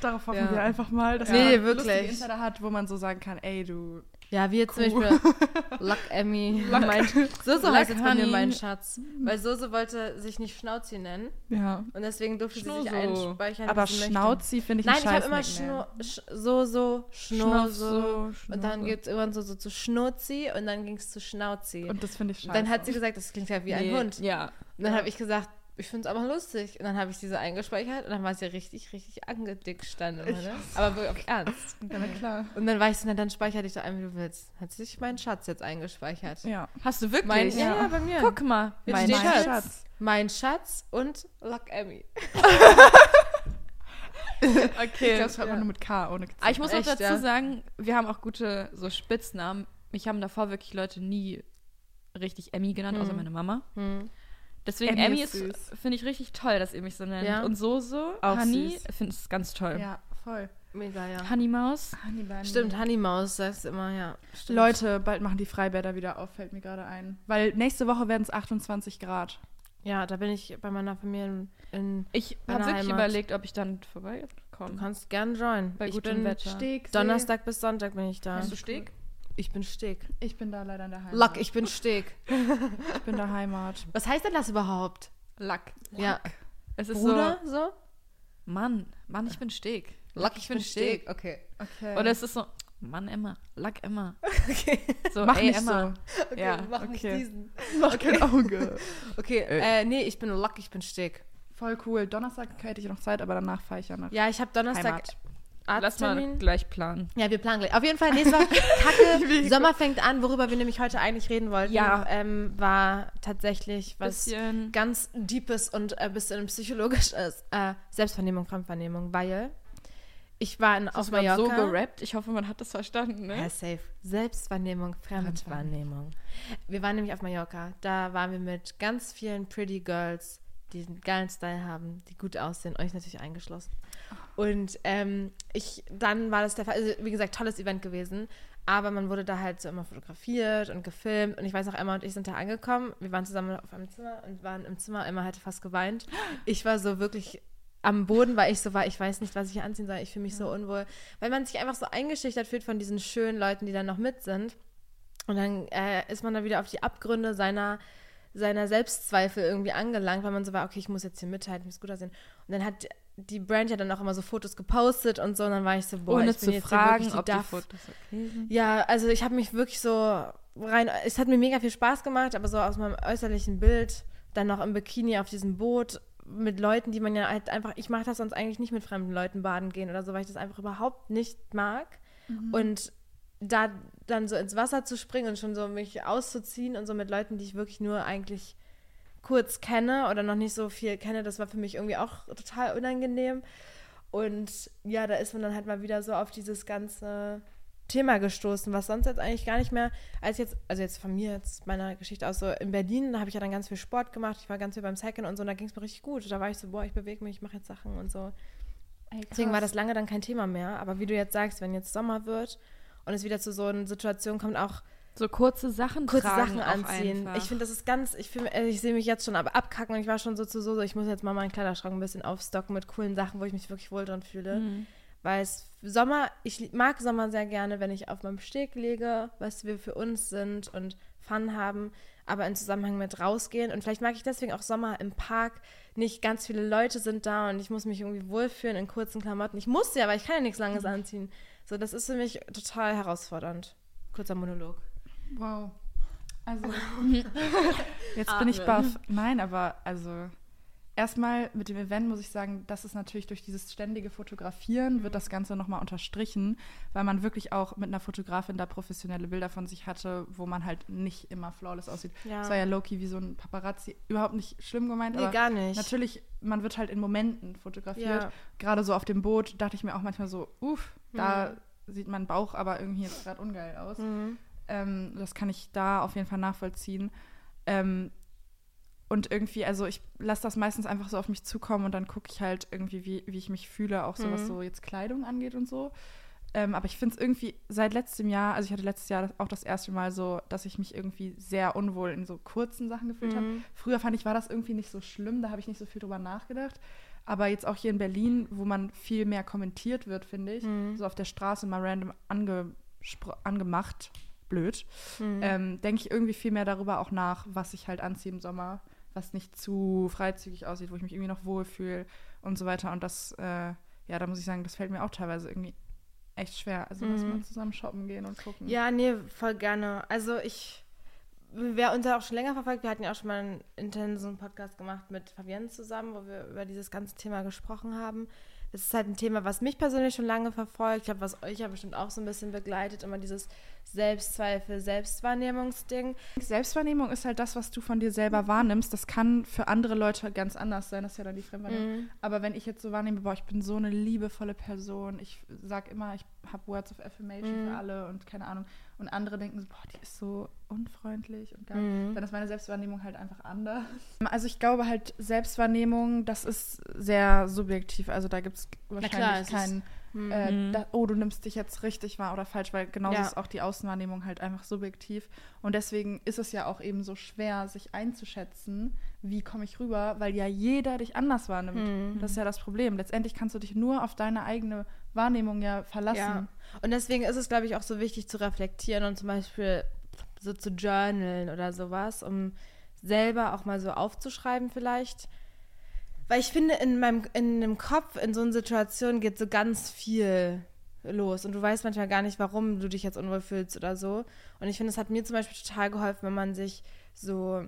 Darauf hoffen Ja. wir einfach mal, dass Nee, man wirklich. Insider hat, wo man so sagen kann, ey, du... Ja, wie jetzt zum Cool. Beispiel Luck Emmy. Mein, Soso Luck heißt jetzt bei mir mein Schatz. Weil Soso wollte sich nicht Schnauzi nennen. Ja. Und deswegen durfte sie sich Schnoso. einspeichern. Aber. Schnauzi finde ich Nein, ein ich habe immer Schno. Sch Soso, Schnoso. Schnauze, Und dann geht es irgendwann so, so zu Schnurzi und dann ging es zu Schnauzi. Und das finde ich scheiße. dann hat sie gesagt, das klingt ja wie ein Nee, Hund. Ja. Und dann habe ich gesagt, ich finde es aber lustig. Und dann habe ich diese eingespeichert und dann war sie richtig, richtig angedickt stand immer, ne? Aber wirklich auf Ernst. Ja, na klar. Und dann war ich so, na, dann speichere dich doch ein, wie du willst. Hat sich mein Schatz jetzt eingespeichert. Ja. Hast du wirklich? Mein, ja, ja, bei mir. Guck mal. Mein steht Schatz. Schatz. Mein Schatz und Luck Emmy. Ich Okay. glaube, es schreibt Ja. man nur mit K, ohne Z. Aber ich muss auch Echt, dazu ja? sagen, wir haben auch gute so Spitznamen. Mich haben davor wirklich Leute nie richtig Emmy genannt, außer Hm. meine Mama. Hm. Deswegen Emmy ist finde ich richtig toll, dass ihr mich so nennt. Ja. Und so so, Auch Honey, finde ich ganz toll. Ja, voll. Mega, ja. Honey Maus. Honeybunny. Stimmt, Honeymaus sagst du immer, ja. Stimmt. Leute, bald machen die Freibäder wieder auf, fällt mir gerade ein. Weil nächste Woche werden es 28 Grad. Ja, da bin ich bei meiner Familie in. in Ich habe wirklich Heimat. überlegt, ob ich dann du vorbeikomme. kannst gern joinen. Bei ich gutem bin Wetter. Steg, See. Donnerstag bis Sonntag bin ich da. Hast du Steg? Ich bin Steg. Ich bin da leider in der Heimat. Luck, ich bin Steg. Ich bin der Heimat. Was heißt denn das überhaupt? Lack. Ja. Es ist Bruder, so? so, Mann, Mann, ich bin Steg. Luck, ich bin Steg. Okay. Okay. Oder es ist so, Mann, Emma, Lack Emma. Okay. So, Mach ey, nicht Emma. okay Ja, mach nicht okay. diesen. Mach kein Auge. Okay, äh, nee, ich bin Luck, ich bin Steg. Voll cool. Donnerstag hätte ich noch Zeit, aber danach fahre ich ja nach Ja, ich habe Donnerstag Heimat. Lass mal gleich planen. Ja, wir planen gleich. Auf jeden Fall, nächste Woche, Kacke, Sommer fängt an, worüber wir nämlich heute eigentlich reden wollten, Ja. ähm, war tatsächlich was Bisschen. ganz Deepes und ein bisschen psychologisches. Äh, Selbstvernehmung, Fremdvernehmung, weil ich war in, auf du grad Mallorca. so gerappt? Ich hoffe, man hat das verstanden, Ja, ne? safe. Selbstvernehmung, Fremdwahrnehmung. Wir waren nämlich auf Mallorca. Da waren wir mit ganz vielen Pretty Girls, die einen geilen Style haben, die gut aussehen, euch natürlich eingeschlossen. Und ähm, ich, dann war das der Fall, also wie gesagt, tolles Event gewesen. Aber man wurde da halt so immer fotografiert und gefilmt. Und ich weiß noch, Emma und ich sind da angekommen. Wir waren zusammen auf einem Zimmer und waren im Zimmer. Emma hatte fast geweint. Ich war so wirklich am Boden, weil ich so war, ich weiß nicht, was ich hier anziehen soll. Ich fühle mich so unwohl. Weil man sich einfach so eingeschüchtert fühlt von diesen schönen Leuten, die dann noch mit sind. Und dann äh, ist man da wieder auf die Abgründe seiner, seiner Selbstzweifel irgendwie angelangt, weil man so war, okay, ich muss jetzt hier mithalten, ich muss gut aussehen. Und dann hat die Brand ja dann auch immer so Fotos gepostet und so. Und dann war ich so, boah, Ohne ich bin zu jetzt fragen, wirklich ob die. Fotos okay sind. Ja, also ich habe mich wirklich so rein, es hat mir mega viel Spaß gemacht, aber so aus meinem äußerlichen Bild, dann noch im Bikini auf diesem Boot mit Leuten, die man ja halt einfach, ich mache das sonst eigentlich nicht mit fremden Leuten baden gehen oder so, weil ich das einfach überhaupt nicht mag. Und da dann so ins Wasser zu springen und schon so mich auszuziehen und so mit Leuten, die ich wirklich nur eigentlich kurz kenne oder noch nicht so viel kenne, das war für mich irgendwie auch total unangenehm. Und ja, da ist man dann halt mal wieder so auf dieses ganze Thema gestoßen, was sonst jetzt eigentlich gar nicht mehr, als jetzt, also jetzt von mir, jetzt meiner Geschichte aus, so in Berlin, da habe ich ja dann ganz viel Sport gemacht, ich war ganz viel beim Cycling und so, und da ging es mir richtig gut. Da war ich so, boah, ich bewege mich, ich mache jetzt Sachen und so. Ey, Deswegen war das lange dann kein Thema mehr. Aber wie du jetzt sagst, wenn jetzt Sommer wird und es wieder zu so einer Situation kommt, auch So kurze Sachen kurze Sachen anziehen. Ich finde, das ist ganz, ich, fühl- äh, ich sehe mich jetzt schon ab, abkacken und ich war schon so zu so, so, ich muss jetzt mal meinen Kleiderschrank ein bisschen aufstocken mit coolen Sachen, wo ich mich wirklich wohl drin fühle. Mhm. Weil es Sommer, ich mag Sommer sehr gerne, wenn ich auf meinem Steg lege, was wir für uns sind und Fun haben, aber im Zusammenhang mit rausgehen. Und vielleicht mag ich deswegen auch Sommer im Park. Nicht ganz viele Leute sind da und ich muss mich irgendwie wohlfühlen in kurzen Klamotten. Ich muss ja, aber ich kann ja nichts Langes anziehen. So, das ist für mich total herausfordernd. Kurzer Monolog. Wow. Also, jetzt bin ich baff. Nein, aber also, erstmal mit dem Event muss ich sagen, das ist natürlich durch dieses ständige Fotografieren wird das Ganze nochmal unterstrichen, weil man wirklich auch mit einer Fotografin da professionelle Bilder von sich hatte, wo man halt nicht immer flawless aussieht. Ja. Das war ja Loki wie so ein Paparazzi. Überhaupt nicht schlimm gemeint, Nee, aber gar nicht. natürlich, man wird halt in Momenten fotografiert. Ja. Gerade so auf dem Boot dachte ich mir auch manchmal so, uff, da Mhm. sieht mein Bauch aber irgendwie jetzt gerade ungeil aus. Mhm. Ähm, das kann ich da auf jeden Fall nachvollziehen. Ähm, und irgendwie, also ich lasse das meistens einfach so auf mich zukommen und dann gucke ich halt irgendwie, wie, wie ich mich fühle, auch so was Mhm. so jetzt Kleidung angeht und so. Ähm, aber ich finde es irgendwie seit letztem Jahr, also ich hatte letztes Jahr auch das erste Mal so, dass ich mich irgendwie sehr unwohl in so kurzen Sachen gefühlt habe. Mhm. Früher fand ich, war das irgendwie nicht so schlimm, da habe ich nicht so viel drüber nachgedacht. Aber jetzt auch hier in Berlin, wo man viel mehr kommentiert wird, finde ich, Mhm. so auf der Straße mal random angespro- angemacht, blöd, Mhm. ähm, denke ich irgendwie viel mehr darüber auch nach, was ich halt anziehe im Sommer, was nicht zu freizügig aussieht, wo ich mich irgendwie noch wohlfühle und so weiter. Und das, äh, ja, da muss ich sagen, das fällt mir auch teilweise irgendwie echt schwer. Also lass Mhm. mal zusammen shoppen gehen und gucken. Ja, nee, voll gerne. Also ich wer uns ja auch schon länger verfolgt, wir hatten ja auch schon mal einen intensiven Podcast gemacht mit Fabienne zusammen, wo wir über dieses ganze Thema gesprochen haben. Das ist halt ein Thema, was mich persönlich schon lange verfolgt. Ich glaube, was euch ja bestimmt auch so ein bisschen begleitet, immer dieses Selbstzweifel, Selbstwahrnehmungsding. Selbstwahrnehmung ist halt das, was du von dir selber wahrnimmst. Das kann für andere Leute ganz anders sein. Das ist ja dann die Fremdwahrnehmung. Mhm. Aber wenn ich jetzt so wahrnehme, boah, ich bin so eine liebevolle Person. Ich sag immer, ich habe Words of Affirmation Mhm. für alle und keine Ahnung. Und andere denken so, boah, die ist so unfreundlich und geil. Mhm. Dann ist meine Selbstwahrnehmung halt einfach anders. Also ich glaube halt, Selbstwahrnehmung, das ist sehr subjektiv. Also da gibt es wahrscheinlich keinen äh, Mhm. da, oh, du nimmst dich jetzt richtig wahr oder falsch, weil genauso Ja. ist auch die Außenwahrnehmung halt einfach subjektiv. Und deswegen ist es ja auch eben so schwer, sich einzuschätzen, wie komme ich rüber, weil ja jeder dich anders wahrnimmt. Mhm. Das ist ja das Problem. Letztendlich kannst du dich nur auf deine eigene Wahrnehmung ja verlassen. Ja. Und deswegen ist es, glaube ich, auch so wichtig zu reflektieren und zum Beispiel so zu journalen oder sowas, um selber auch mal so aufzuschreiben vielleicht. Weil ich finde, in meinem in dem Kopf, in so einer Situation geht so ganz viel los und du weißt manchmal gar nicht, warum du dich jetzt unwohl fühlst oder so. Und ich finde, es hat mir zum Beispiel total geholfen, wenn man sich so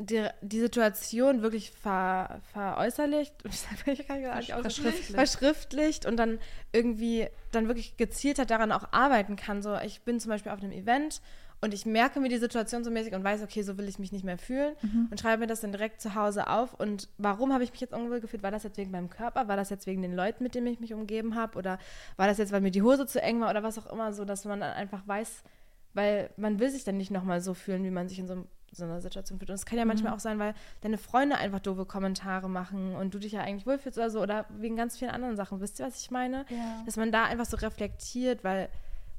die, die Situation wirklich ver, veräußerlicht, ich kann gar nicht Verschriftlicht. verschriftlicht und dann irgendwie dann wirklich gezielter daran auch arbeiten kann. So, ich bin zum Beispiel auf einem Event und ich merke mir die Situation so mäßig und weiß, okay, so will ich mich nicht mehr fühlen und schreibe mir das dann direkt zu Hause auf. Und warum habe ich mich jetzt unwohl gefühlt? War das jetzt wegen meinem Körper? War das jetzt wegen den Leuten, mit denen ich mich umgeben habe? Oder war das jetzt, weil mir die Hose zu eng war oder was auch immer, so dass man dann einfach weiß, weil man will sich dann nicht nochmal so fühlen, wie man sich in so, so einer Situation fühlt. Und es kann ja manchmal auch sein, weil deine Freunde einfach doofe Kommentare machen und du dich ja eigentlich wohlfühlst oder so oder wegen ganz vielen anderen Sachen. Wisst ihr, was ich meine? Ja. Dass man da einfach so reflektiert, weil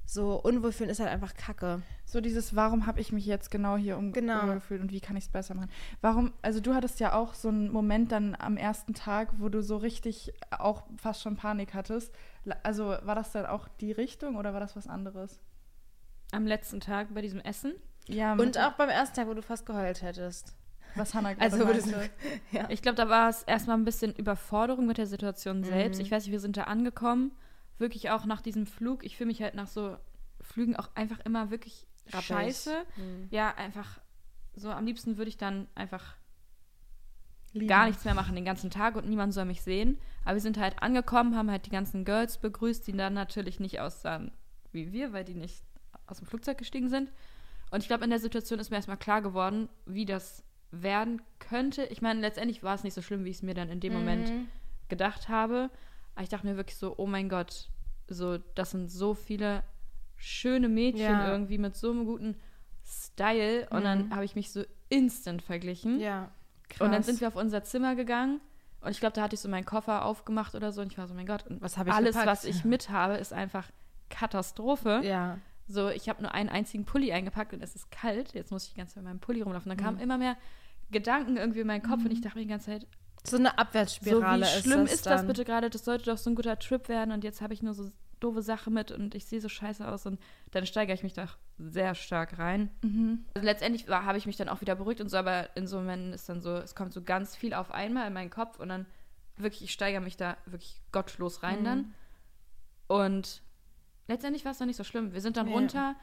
so Unwohlfühlen ist halt einfach Kacke. So dieses, warum habe ich mich jetzt genau hier Genau. umgefühlt und wie kann ich es besser machen? Warum, also du hattest ja auch so einen Moment dann am ersten Tag, wo du so richtig auch fast schon Panik hattest. Also war das dann auch die Richtung oder war das was anderes? Am letzten Tag bei diesem Essen. Ja, Und auch beim ersten Tag, wo du fast geheult hättest. was Hannah gerade Also, meinte. Ja. Ich glaube, da war es erstmal ein bisschen Überforderung mit der Situation selbst. Mhm. Ich weiß nicht, wir sind da angekommen. Wirklich auch nach diesem Flug. Ich fühle mich halt nach so Flügen auch einfach immer wirklich Rappig. scheiße. Mhm. Ja, einfach so am liebsten würde ich dann einfach Lieben. gar nichts mehr machen den ganzen Tag und niemand soll mich sehen. Aber wir sind halt angekommen, haben halt die ganzen Girls begrüßt, die dann natürlich nicht aussahen wie wir, weil die nicht aus dem Flugzeug gestiegen sind. Und ich glaube, in der Situation ist mir erstmal klar geworden, wie das werden könnte. Ich meine, letztendlich war es nicht so schlimm, wie ich es mir dann in dem Moment Mhm. gedacht habe. Aber ich dachte mir wirklich so, oh mein Gott, so, das sind so viele schöne Mädchen Ja. irgendwie mit so einem guten Style. Und dann Mhm. habe ich mich so instant verglichen. Ja. Und dann Krass. sind wir auf unser Zimmer gegangen. Und ich glaube, da hatte ich so meinen Koffer aufgemacht oder so. Und ich war so, mein Gott, und Was habe ich alles, gepackt? was ich mit habe, ist einfach Katastrophe. Ja. So, ich habe nur einen einzigen Pulli eingepackt und es ist kalt. Jetzt muss ich die ganze Zeit mit meinem Pulli rumlaufen. Dann kamen Mhm. immer mehr Gedanken irgendwie in meinen Kopf und ich dachte mir die ganze Zeit, So eine so Abwärtsspirale wie schlimm ist ist das, das dann. bitte gerade? Das sollte doch so ein guter Trip werden und jetzt habe ich nur so doofe Sachen mit und ich sehe so scheiße aus und dann steigere ich mich da sehr stark rein. Mhm. Also letztendlich war- habe ich mich dann auch wieder beruhigt und so, aber in so Momenten ist dann so, es kommt so ganz viel auf einmal in meinen Kopf und dann wirklich, ich steigere mich da wirklich gottlos rein Mhm. dann. Und letztendlich war es dann nicht so schlimm. Wir sind dann Ja. runter.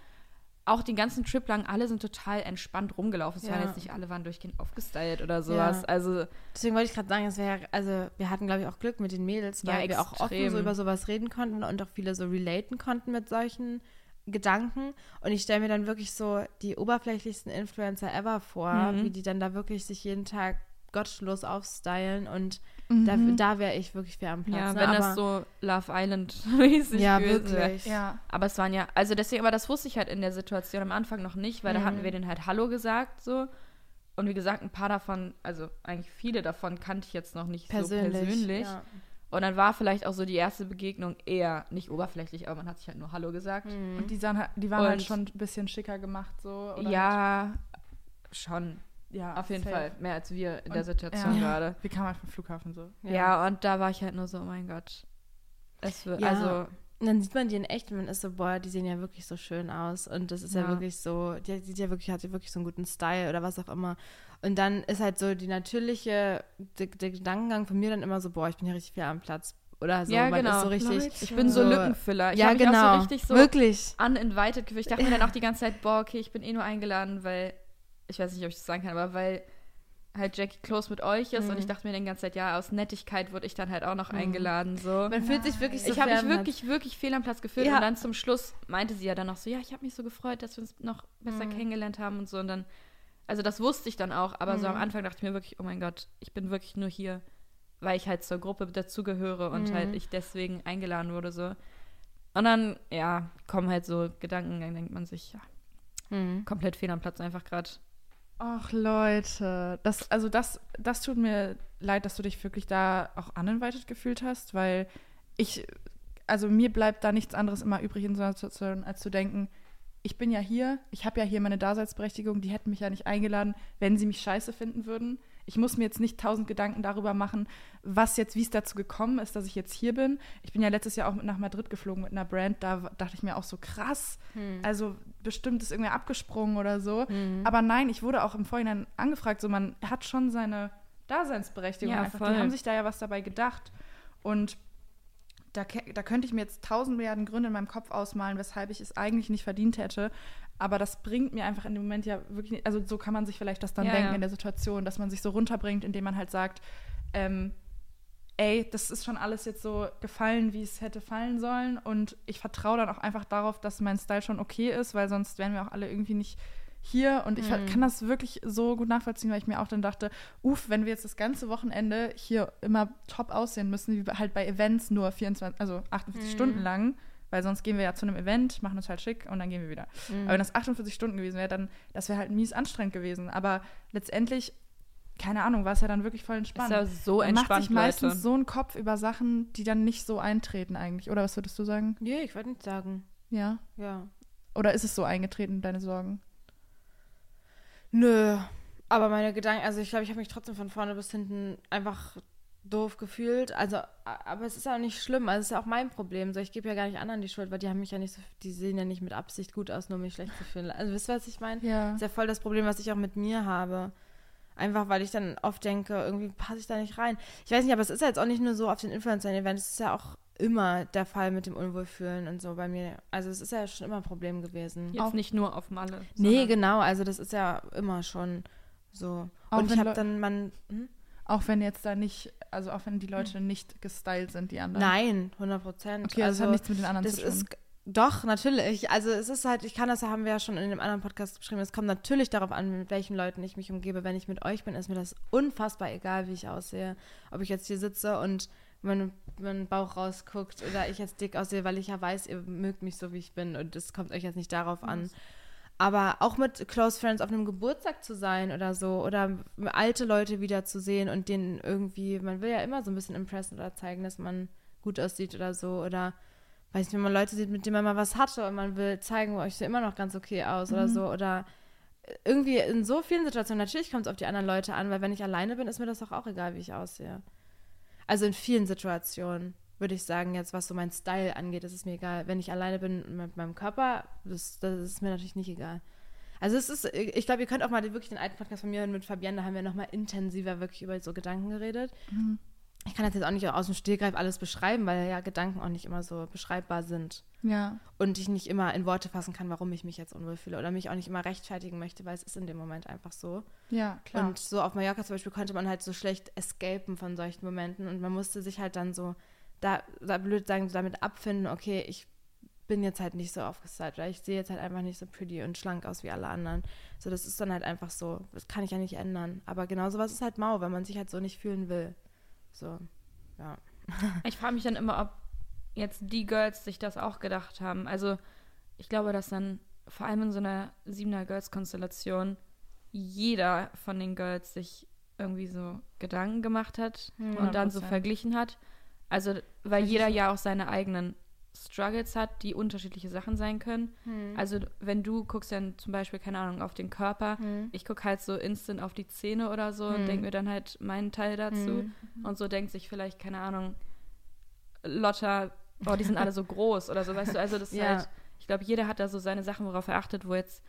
Auch den ganzen Trip lang, alle sind total entspannt rumgelaufen. Es waren Ja. jetzt nicht alle waren durchgehend aufgestylt oder sowas. Ja. Also Deswegen wollte ich gerade sagen, es wäre, also wir hatten, glaube ich, auch Glück mit den Mädels, Ja, weil wir auch offen so über sowas reden konnten und auch viele so relaten konnten mit solchen Gedanken. Und ich stelle mir dann wirklich so die oberflächlichsten Influencer ever vor, Mhm. wie die dann da wirklich sich jeden Tag gottlos aufstylen und Mhm. da, da wäre ich wirklich fair am Platz. ja, ne? wenn aber, das so Love Island-mäßig Ja, gewesen wäre. wirklich. Ja. Aber es waren ja, also deswegen, aber das wusste ich halt in der Situation am Anfang noch nicht, weil da Mhm. hatten wir denen halt Hallo gesagt so. Und wie gesagt, ein paar davon, also eigentlich viele davon kannte ich jetzt noch nicht persönlich. so persönlich. Ja. Und dann war vielleicht auch so die erste Begegnung eher nicht oberflächlich, aber man hat sich halt nur Hallo gesagt. Mhm. Und die, sahen, halt- die waren halt Und- schon ein bisschen schicker gemacht so. oder Ja, schon. Ja Auf jeden safe. Fall. Mehr als wir in Und- der Situation ja. gerade. Wir kamen halt vom Flughafen so. Ja. und da war ich halt nur so, oh mein Gott. Es wird, Ja. also, Und dann sieht man die in echt und man ist so, boah, die sehen ja wirklich so schön aus. Und das ist ja, Ja. wirklich so, die sieht ja wirklich, hat ja wirklich so einen guten Style oder was auch immer. Und dann ist halt so die natürliche, der, der Gedankengang von mir dann immer so, boah, ich bin ja richtig fair am Platz. oder so. Ja, genau. ist so richtig. Leute. Ich bin so Lückenfüller. Ich ja, hab mich genau. auch so richtig so Wirklich. uninvited gefühlt. Ich dachte mir dann auch die ganze Zeit, boah, okay, ich bin eh nur eingeladen, weil, ich weiß nicht, ob ich das sagen kann, aber weil halt Jackie close mit euch ist und Mhm. ich dachte mir die ganze Zeit, ja, aus Nettigkeit wurde ich dann halt auch noch eingeladen, so. Man fühlt sich wirklich so Ich habe mich wirklich, wirklich fehl am Platz gefühlt Ja. und dann zum Schluss meinte sie ja dann noch so, ja, ich habe mich so gefreut, dass wir uns noch besser Mhm. kennengelernt haben und so und dann, also das wusste ich dann auch, aber so am Mhm. Anfang dachte ich mir wirklich, oh mein Gott, ich bin wirklich nur hier, weil ich halt zur Gruppe dazugehöre und Mhm. halt ich deswegen eingeladen wurde, so. Und dann, ja, kommen halt so Gedanken, dann denkt man sich, ja, Mhm. komplett fehl am Platz einfach gerade. Ach Leute, das, also das, das tut mir leid, dass du dich wirklich da auch uninvited gefühlt hast, weil ich, also mir bleibt da nichts anderes immer übrig in so einer Situation, als zu denken, ich bin ja hier, ich habe ja hier meine Daseinsberechtigung, die hätten mich ja nicht eingeladen, wenn sie mich scheiße finden würden. Ich muss mir jetzt nicht tausend Gedanken darüber machen, was jetzt, wie es dazu gekommen ist, dass ich jetzt hier bin. Ich bin ja letztes Jahr auch mit nach Madrid geflogen mit einer Brand, da dachte ich mir auch so krass, Hm. also bestimmt ist irgendwer abgesprungen oder so. Mhm. Aber nein, ich wurde auch im Vorhinein angefragt, so man hat schon seine Daseinsberechtigung. Ja, einfach. voll. Die haben sich da ja was dabei gedacht. Und da, da könnte ich mir jetzt tausend Milliarden Gründe in meinem Kopf ausmalen, weshalb ich es eigentlich nicht verdient hätte. Aber das bringt mir einfach in dem Moment ja wirklich nicht, also so kann man sich vielleicht das dann Ja, denken ja. in der Situation, dass man sich so runterbringt, indem man halt sagt, ähm, ey, das ist schon alles jetzt so gefallen, wie es hätte fallen sollen. Und ich vertraue dann auch einfach darauf, dass mein Style schon okay ist, weil sonst wären wir auch alle irgendwie nicht hier. Und ich Mhm. kann das wirklich so gut nachvollziehen, weil ich mir auch dann dachte, uff, wenn wir jetzt das ganze Wochenende hier immer top aussehen müssen, wie halt bei Events nur 24, also 48 Mhm. Stunden lang, weil sonst gehen wir ja zu einem Event, machen uns halt schick und dann gehen wir wieder. Mhm. Aber wenn das 48 Stunden gewesen wäre, dann, das wäre halt mies anstrengend gewesen. Aber letztendlich, keine Ahnung, war es ja dann wirklich voll entspannt. Ist ja so Man macht entspannt, sich meistens Leute. so einen Kopf über Sachen, die dann nicht so eintreten eigentlich. Oder was würdest du sagen? Nee, ich wollte nicht sagen. Ja. Ja. Oder ist es so eingetreten, deine Sorgen? Nö. Aber meine Gedanken, also ich glaube, ich habe mich trotzdem von vorne bis hinten einfach doof gefühlt. Also, aber es ist ja auch nicht schlimm. Also es ist ja auch mein Problem. So, ich gebe ja gar nicht anderen die Schuld, weil die haben mich ja nicht so, die sehen ja nicht mit Absicht gut aus, nur um mich schlecht zu fühlen. Also wisst ihr, was ich meine? Ja. Das ist ja voll das Problem, was ich auch mit mir habe. Einfach, weil ich dann oft denke, irgendwie passe ich da nicht rein. Ich weiß nicht, aber es ist ja jetzt auch nicht nur so auf den Influencer-Events, es ist ja auch immer der Fall mit dem Unwohlfühlen und so bei mir. Also es ist ja schon immer ein Problem gewesen. Jetzt Auch- nicht nur auf Malle. Nee, genau, also das ist ja immer schon so. Auch und ich habe dann, man, hm? Auch wenn jetzt da nicht, also auch wenn die Leute nicht gestylt sind, die anderen. nein, 100 Prozent. Okay, also, das hat nichts mit den anderen zu tun. ist doch natürlich. Also es ist halt, ich kann das, haben wir ja schon in dem anderen Podcast beschrieben. Es kommt natürlich darauf an, mit welchen Leuten ich mich umgebe. Wenn ich mit euch bin, ist mir das unfassbar egal, wie ich aussehe. Ob ich jetzt hier sitze und mein, mein Bauch rausguckt oder ich jetzt dick aussehe, weil ich ja weiß, ihr mögt mich so, wie ich bin. Und das kommt euch jetzt nicht darauf an. Aber auch mit Close Friends auf einem Geburtstag zu sein oder so oder alte Leute wiederzusehen und denen irgendwie, man will ja immer so ein bisschen impressen oder zeigen, dass man gut aussieht oder so oder weiß nicht, wenn man Leute sieht, mit denen man mal was hatte und man will zeigen, oh, ich sehe immer noch ganz okay aus oder so oder irgendwie in so vielen Situationen, natürlich kommt es auf die anderen Leute an, weil wenn ich alleine bin, ist mir das doch auch egal, wie ich aussehe. Also in vielen Situationen würde ich sagen, jetzt was so mein Style angeht, ist es mir egal. Wenn ich alleine bin mit meinem Körper, das, das ist mir natürlich nicht egal. Also es ist, ich glaube, ihr könnt auch mal wirklich den alten Podcast von mir hören mit Fabienne, da haben wir nochmal intensiver wirklich über so Gedanken geredet. Mhm. Ich kann das jetzt auch nicht aus dem Stehgreif alles beschreiben, weil ja Gedanken auch nicht immer so beschreibbar sind. Ja. Und ich nicht immer in Worte fassen kann, warum ich mich jetzt unwohl fühle oder mich auch nicht immer rechtfertigen möchte, weil es ist in dem Moment einfach so. Ja, klar. Und so auf Mallorca zum Beispiel konnte man halt so schlecht escapen von solchen Momenten und man musste sich halt dann so, da, da blöd sagen, so damit abfinden, okay, ich bin jetzt halt nicht so aufgestylt oder ich sehe jetzt halt einfach nicht so pretty und schlank aus wie alle anderen. So, das ist dann halt einfach so. Das kann ich ja nicht ändern. Aber genau sowas ist halt mau, wenn man sich halt so nicht fühlen will. So, ja. Ich frage mich dann immer, ob jetzt die Girls sich das auch gedacht haben. Also ich glaube, dass dann vor allem in so einer siebener Girls-Konstellation jeder von den Girls sich irgendwie so Gedanken gemacht hat und dann so 100%. verglichen hat. Also weil Richtig jeder ja auch seine eigenen Struggles hat, die unterschiedliche Sachen sein können. Also wenn du guckst dann zum Beispiel, keine Ahnung, auf den Körper, Hm. ich gucke halt so instant auf die Zähne oder so und Mhm. denke mir dann halt meinen Teil dazu. Mhm. Und so denkt sich vielleicht, keine Ahnung, Lotta, oh, die sind alle so groß oder so, weißt du, also das ist Ja. halt, ich glaube, jeder hat da so seine Sachen, worauf er achtet, wo jetzt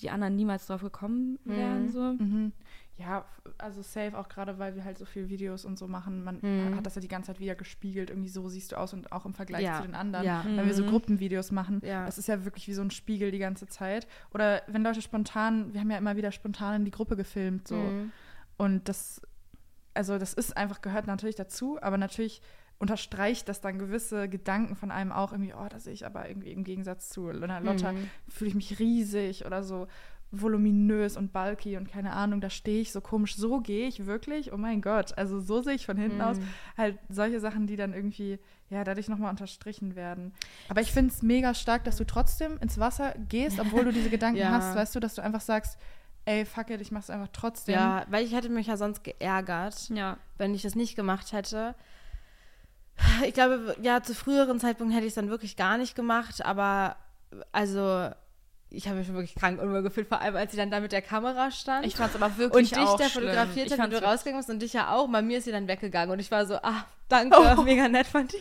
die anderen niemals drauf gekommen wären. Mhm. So. Mhm. Ja, also safe, auch gerade weil wir halt so viele Videos und so machen. Man Mhm. hat das ja die ganze Zeit wieder gespiegelt. Irgendwie so siehst du aus und auch im Vergleich Ja, zu den anderen. ja. Wenn wir so Mhm. Gruppenvideos machen, Ja. das ist ja wirklich wie so ein Spiegel die ganze Zeit. Oder wenn Leute spontan, wir haben ja immer wieder spontan in die Gruppe gefilmt. So. Mhm. Und das, also das ist einfach, gehört natürlich dazu, aber natürlich unterstreicht das dann gewisse Gedanken von einem auch irgendwie, oh, da sehe ich aber irgendwie im Gegensatz zu Lotta, Mhm. fühle ich mich riesig oder so voluminös und bulky und keine Ahnung, da stehe ich so komisch, so gehe ich wirklich, oh mein Gott, also so sehe ich von hinten aus, Mhm. halt solche Sachen, die dann irgendwie, ja, dadurch nochmal unterstrichen werden. Aber ich finde es mega stark, dass du trotzdem ins Wasser gehst, obwohl du diese Gedanken Ja. hast, weißt du, dass du einfach sagst, ey, fuck it, ich mach's einfach trotzdem. Ja, weil ich hätte mich ja sonst geärgert, Ja. wenn ich das nicht gemacht hätte. Ich glaube, ja, zu früheren Zeitpunkten hätte ich es dann wirklich gar nicht gemacht, aber also ich habe mich schon wirklich krank unwohl gefühlt, vor allem als sie dann da mit der Kamera stand. Ich fand es aber und wirklich dich auch da fotografiert hat, wie du rausgegangen bist und dich ja auch. Bei mir ist sie dann weggegangen und ich war so, ah, danke, Oh. mega nett von dir.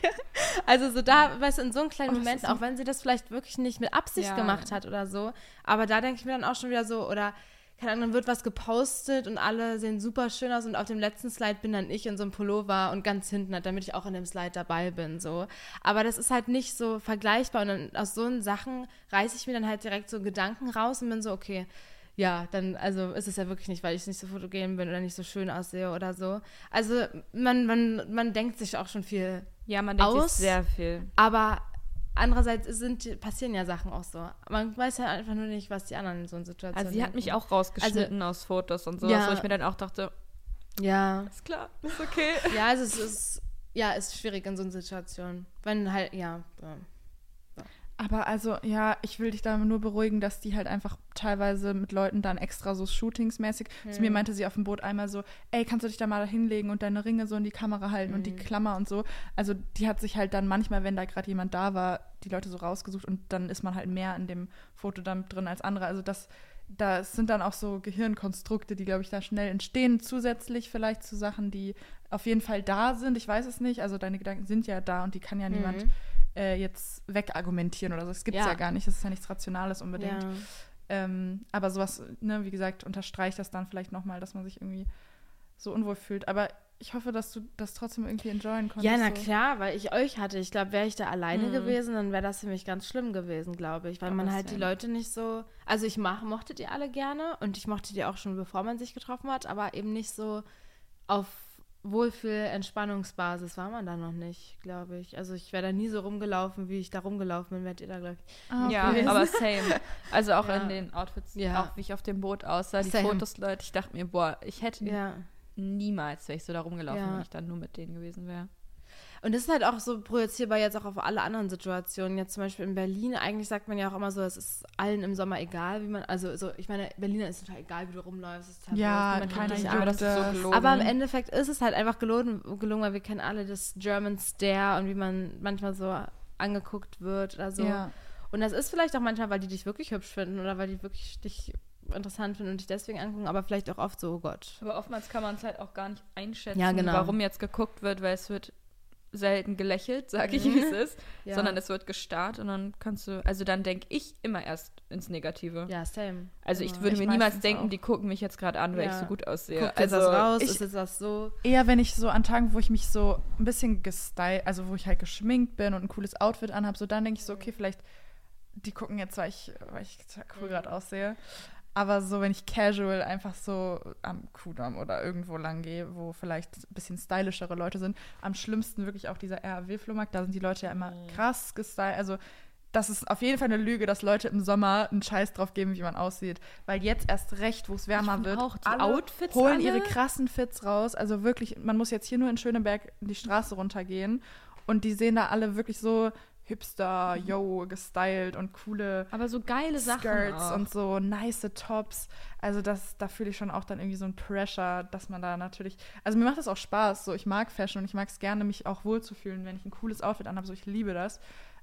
Also so da, weißt du, in so einem kleinen Oh, Moment, auch wenn sie das vielleicht wirklich nicht mit Absicht Ja. gemacht hat oder so, aber da denke ich mir dann auch schon wieder so, oder keine Ahnung, dann wird was gepostet und alle sehen super schön aus und auf dem letzten Slide bin dann ich in so einem Pullover und ganz hinten, halt, damit ich auch in dem Slide dabei bin, so. Aber das ist halt nicht so vergleichbar und dann aus so Sachen reiße ich mir dann halt direkt so Gedanken raus und bin so, okay, ja, dann, also ist es ja wirklich nicht, weil ich nicht so fotogen bin oder nicht so schön aussehe oder so. Also man, man, man denkt sich auch schon viel, Ja, man denkt Aus- sich sehr viel. aber andererseits sind, passieren ja Sachen auch so. Man weiß ja einfach nur nicht, was die anderen in so einer Situation Also sie hat mich denken. auch rausgeschnitten aus Fotos und sowas, Ja. wo ich mir dann auch dachte, Ja. ist klar, ist okay. Ja, also es ist, ja, ist schwierig in so einer Situation. Wenn halt, ja. ja. Aber also, ja, ich will dich da nur beruhigen, dass die halt einfach teilweise mit Leuten dann extra so shootingsmäßig. Zu mir Mhm. meinte sie auf dem Boot einmal so, ey, kannst du dich da mal hinlegen und deine Ringe so in die Kamera halten und die Mhm. Klammer und so. Also die hat sich halt dann manchmal, wenn da gerade jemand da war, die Leute so rausgesucht und dann ist man halt mehr in dem Foto dann drin als andere. Also das, das sind dann auch so Gehirnkonstrukte, die, glaube ich, da schnell entstehen, zusätzlich vielleicht zu Sachen, die auf jeden Fall da sind. Ich weiß es nicht. Also deine Gedanken sind ja da und die kann ja niemand Mhm. Äh, jetzt wegargumentieren oder so. Das gibt es Ja. ja. gar nicht. Das ist ja nichts Rationales unbedingt. Ja. Ähm, aber sowas, ne, wie gesagt, unterstreicht das dann vielleicht nochmal, dass man sich irgendwie so unwohl fühlt. Aber ich hoffe, dass du das trotzdem irgendwie enjoyen konntest. Ja, na so. klar, weil ich euch hatte. Ich glaube, wäre ich da alleine Mhm. gewesen, dann wäre das für mich ganz schlimm gewesen, glaube ich. Weil man halt die. Leute nicht so. Also ich mach, mochte die alle gerne und ich mochte die auch schon, bevor man sich getroffen hat, aber eben nicht so auf Wohlfühl-Entspannungsbasis war man da noch nicht, glaube ich. Also ich wäre da nie so rumgelaufen, wie ich da rumgelaufen bin, werdet ihr da, glaube ich. Ah, Ja, okay. aber same. Also auch Ja. in den Outfits, Ja. auch wie ich auf dem Boot aussah, die Same. Fotos, Leute, ich dachte mir, boah, ich hätte Ja. niemals, wäre ich so da rumgelaufen, Ja. wenn ich dann nur mit denen gewesen wäre. Und das ist halt auch so projizierbar jetzt auch auf alle anderen Situationen. Jetzt zum Beispiel in Berlin, eigentlich sagt man ja auch immer so, es ist allen im Sommer egal, wie man, also so, ich meine, Berliner ist total egal, wie du rumläufst. Es ist Ja, niemand keiner dich. Aber das ist so gelogen. Aber im Endeffekt ist es halt einfach gelungen, gelungen, weil wir kennen alle das German Stare und wie man manchmal so angeguckt wird oder so. Ja. Und das ist vielleicht auch manchmal, weil die dich wirklich hübsch finden oder weil die wirklich dich interessant finden und dich deswegen angucken, aber vielleicht auch oft so, oh Gott. Aber oftmals kann man es halt auch gar nicht einschätzen, Ja, genau. warum jetzt geguckt wird, weil es wird selten gelächelt, sage ich, wie es ist, Ja. sondern es wird gestarrt und dann kannst du, also dann denke ich immer erst ins Negative. Ja, same. Also ich Immer. würde Ich mir niemals denken, auch. die gucken mich jetzt gerade an, weil Ja. ich so gut aussehe. Guckt also was raus, ich- ist jetzt was so. Eher wenn ich so an Tagen, wo ich mich so ein bisschen gestylt, also wo ich halt geschminkt bin und ein cooles Outfit anhabe, so dann denke ich so, okay, vielleicht, die gucken jetzt, weil ich, weil ich cool gerade aussehe. Aber so, wenn ich casual einfach so am Kudamm oder irgendwo lang gehe, wo vielleicht ein bisschen stylischere Leute sind, am schlimmsten wirklich auch dieser RAW-Flohmarkt, da sind die Leute ja immer krass gestylt. Also das ist auf jeden Fall eine Lüge, dass Leute im Sommer einen Scheiß drauf geben, wie man aussieht. Weil jetzt erst recht, wo es wärmer wird, auch, die alle Outfits holen alle- ihre krassen Fits raus. Also wirklich, man muss jetzt hier nur in Schöneberg die Straße runtergehen und die sehen da alle wirklich so hipster, yo, gestylt und coole aber so geile Sachen Skirts auch. und so nice Tops. Also das, da fühle ich schon auch dann irgendwie so ein Pressure, dass man da natürlich. Also mir macht das auch Spaß. So, ich mag Fashion und ich mag es gerne, mich auch wohlzufühlen, wenn ich ein cooles Outfit anhabe. So, ich liebe das.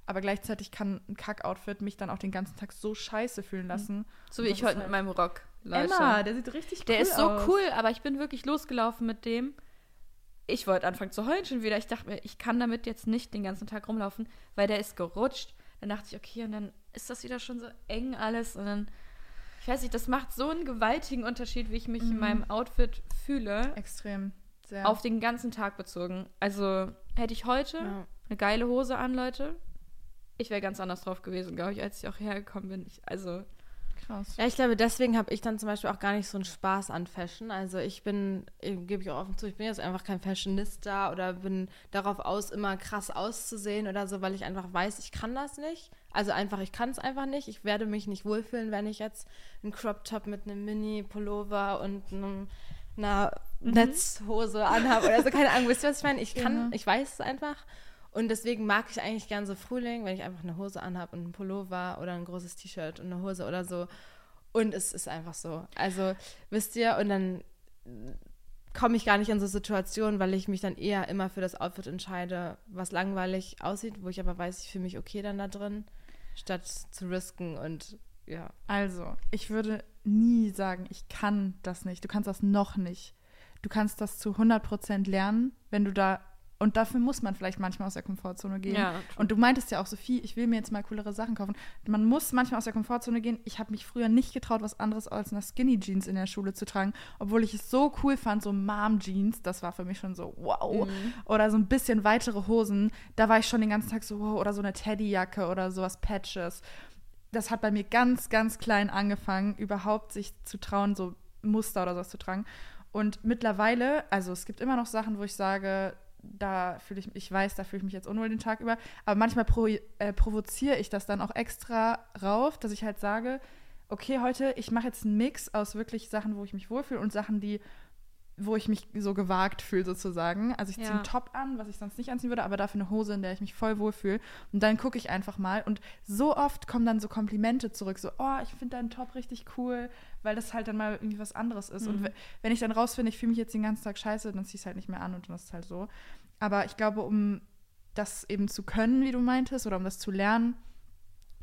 Aber gleichzeitig kann ein Kack-Outfit mich dann auch den ganzen Tag so scheiße fühlen lassen. so wie ich heute halt- mit meinem Rock. Leute. Emma, der sieht richtig cool Der ist so aus. cool, aber ich bin wirklich losgelaufen mit dem. Ich wollte anfangen zu heulen schon wieder. Ich dachte mir, ich kann damit jetzt nicht den ganzen Tag rumlaufen, weil der ist gerutscht. Dann dachte ich, okay, und dann ist das wieder schon so eng alles und dann Ich weiß nicht, das macht so einen gewaltigen Unterschied, wie ich mich in Mhm. meinem Outfit fühle, Extrem. Sehr. auf den ganzen Tag bezogen. Also hätte ich heute Ja. eine geile Hose an, Leute, ich wäre ganz anders drauf gewesen, glaube ich, als ich auch hergekommen bin. Ich, also, krass. Ja, ich glaube, deswegen habe ich dann zum Beispiel auch gar nicht so einen Spaß an Fashion. Also ich bin, äh, gebe ich auch offen zu, ich bin jetzt einfach kein Fashionista oder bin darauf aus, immer krass auszusehen oder so, weil ich einfach weiß, ich kann das nicht. Also einfach, ich kann es einfach nicht. Ich werde mich nicht wohlfühlen, wenn ich jetzt einen Crop Top mit einem Mini-Pullover und einem, einer Netzhose anhabe oder so. Keine Ahnung, wisst ihr, was ich meine? Ich kann, Ja. ich weiß es einfach. Und deswegen mag ich eigentlich gern so Frühling, wenn ich einfach eine Hose anhabe und einen Pullover oder ein großes T-Shirt und eine Hose oder so. Und es ist einfach so. Also, wisst ihr, und dann komme ich gar nicht in so Situationen, weil ich mich dann eher immer für das Outfit entscheide, was langweilig aussieht, wo ich aber weiß, ich fühle mich okay dann da drin, statt zu risken und ja. Also, ich würde nie sagen, ich kann das nicht. Du kannst das noch nicht. Du kannst das zu 100% lernen, wenn du da. Und dafür muss man vielleicht manchmal aus der Komfortzone gehen. Ja, und du meintest ja auch, Sophie, ich will mir jetzt mal coolere Sachen kaufen. Man muss manchmal aus der Komfortzone gehen. Ich habe mich früher nicht getraut, was anderes als eine Skinny Jeans in der Schule zu tragen, obwohl ich es so cool fand, so Mom Jeans, das war für mich schon so wow. Oder so ein bisschen weitere Hosen, da war ich schon den ganzen Tag so wow. Oder so eine Teddyjacke oder sowas Patches das hat bei mir ganz, ganz klein angefangen, überhaupt sich zu trauen, so Muster oder sowas zu tragen. Und mittlerweile, also es gibt immer noch Sachen, wo ich sage, da fühle ich, ich weiß, da fühle ich mich jetzt unwohl den Tag über, aber manchmal pro, äh, provoziere ich das dann auch extra rauf, dass ich halt sage, okay, heute, ich mache jetzt einen Mix aus wirklich Sachen, wo ich mich wohlfühle und Sachen, die wo ich mich so gewagt fühle sozusagen. Also ich ziehe Ja. einen Top an, was ich sonst nicht anziehen würde, aber dafür eine Hose, in der ich mich voll wohlfühle. Und dann gucke ich einfach mal. Und so oft kommen dann so Komplimente zurück, so, oh, ich finde deinen Top richtig cool, weil das halt dann mal irgendwie was anderes ist. Und Mhm. we- wenn ich dann rausfinde, ich fühle mich jetzt den ganzen Tag scheiße, dann ziehe ich es halt nicht mehr an und dann ist es halt so. Aber ich glaube, um das eben zu können, wie du meintest, oder um das zu lernen,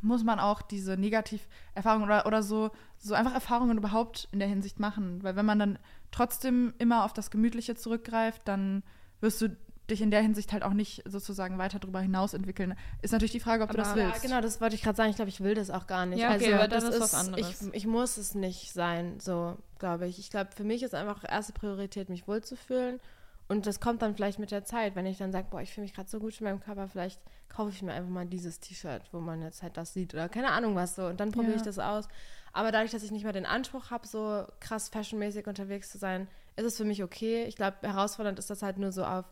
muss man auch diese Negativerfahrungen oder, oder so, so einfach Erfahrungen überhaupt in der Hinsicht machen. Weil wenn man dann trotzdem immer auf das Gemütliche zurückgreift, dann wirst du dich in der Hinsicht halt auch nicht sozusagen weiter darüber hinaus entwickeln. Ist natürlich die Frage, ob du Aber- das Ja, willst. genau, das wollte ich gerade sagen. Ich glaube, ich will das auch gar nicht. Ja, okay, also, aber dann das ist was anderes. Ich, ich muss es nicht sein, so glaube ich. Ich glaube, für mich ist einfach erste Priorität, mich wohlzufühlen. Und das kommt dann vielleicht mit der Zeit, wenn ich dann sage, boah, ich fühle mich gerade so gut in meinem Körper, vielleicht kaufe ich mir einfach mal dieses T-Shirt, wo man jetzt halt das sieht oder keine Ahnung was so. Und dann probiere Ja. ich das aus. Aber dadurch, dass ich nicht mehr den Anspruch habe, so krass fashionmäßig unterwegs zu sein, ist es für mich okay. Ich glaube, herausfordernd ist das halt nur so auf,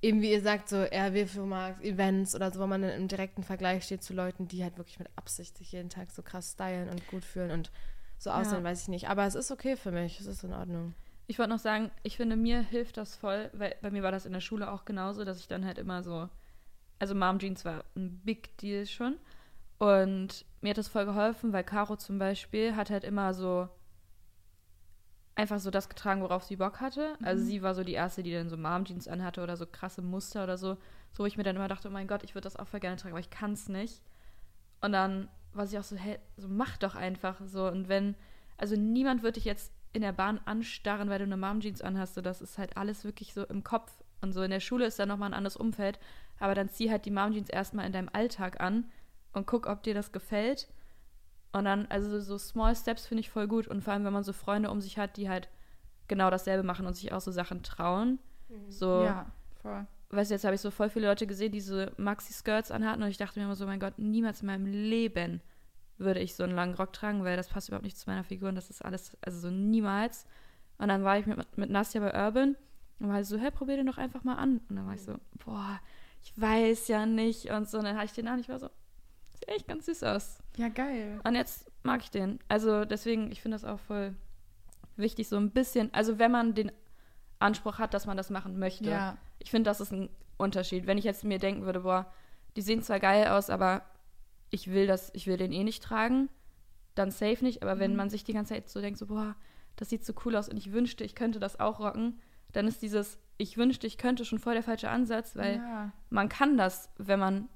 eben wie ihr sagt, so RW-Firmarkt, Events oder so, wo man dann im direkten Vergleich steht zu Leuten, die halt wirklich mit Absicht sich jeden Tag so krass stylen und gut fühlen und so aussehen, weiß ich nicht. Aber es ist okay für mich, es ist in Ordnung. Ich wollte noch sagen, ich finde, mir hilft das voll, weil bei mir war das in der Schule auch genauso, dass ich dann halt immer so, also Mom Jeans war ein Big Deal schon. Und mir hat das voll geholfen, weil Caro zum Beispiel hat halt immer so einfach so das getragen, worauf sie Bock hatte. Also sie war so die erste, die dann so Mom Jeans anhatte oder so krasse Muster oder so. So, wo ich mir dann immer dachte, oh mein Gott, ich würde das auch voll gerne tragen, aber ich kann es nicht. Und dann war sie auch so, hey, so mach doch einfach so. Und wenn, also niemand wird dich jetzt in der Bahn anstarren, weil du eine Mom-Jeans anhast. So, das ist halt alles wirklich so im Kopf. Und so in der Schule ist dann nochmal ein anderes Umfeld. Aber dann zieh halt die Mom-Jeans erstmal in deinem Alltag an und guck, ob dir das gefällt. Und dann, also so Small Steps finde ich voll gut. Und vor allem, wenn man so Freunde um sich hat, die halt genau dasselbe machen und sich auch so Sachen trauen. So, Ja, voll. weißt du, jetzt habe ich so voll viele Leute gesehen, die so Maxi-Skirts anhatten und ich dachte mir immer so, mein Gott, niemals in meinem Leben würde ich so einen langen Rock tragen, weil das passt überhaupt nicht zu meiner Figur und das ist alles, also so niemals. Und dann war ich mit, mit Nastja bei Urban und war so, hey, probier den doch einfach mal an. Und dann war ich so, boah, ich weiß ja nicht und so. Und dann hatte ich den an, ich war so, sieht echt ganz süß aus. Ja, geil. Und jetzt mag ich den. Also deswegen, ich finde das auch voll wichtig, so ein bisschen, also wenn man den Anspruch hat, dass man das machen möchte. Ja, Ich finde, das ist ein Unterschied. Wenn ich jetzt mir denken würde, boah, die sehen zwar geil aus, aber ich will das, ich will den eh nicht tragen, dann safe nicht. Aber wenn Mhm. man sich die ganze Zeit so denkt, so, boah, das sieht so cool aus und ich wünschte, ich könnte das auch rocken, dann ist dieses, ich wünschte, ich könnte schon voll der falsche Ansatz, weil ja. man kann das, wenn man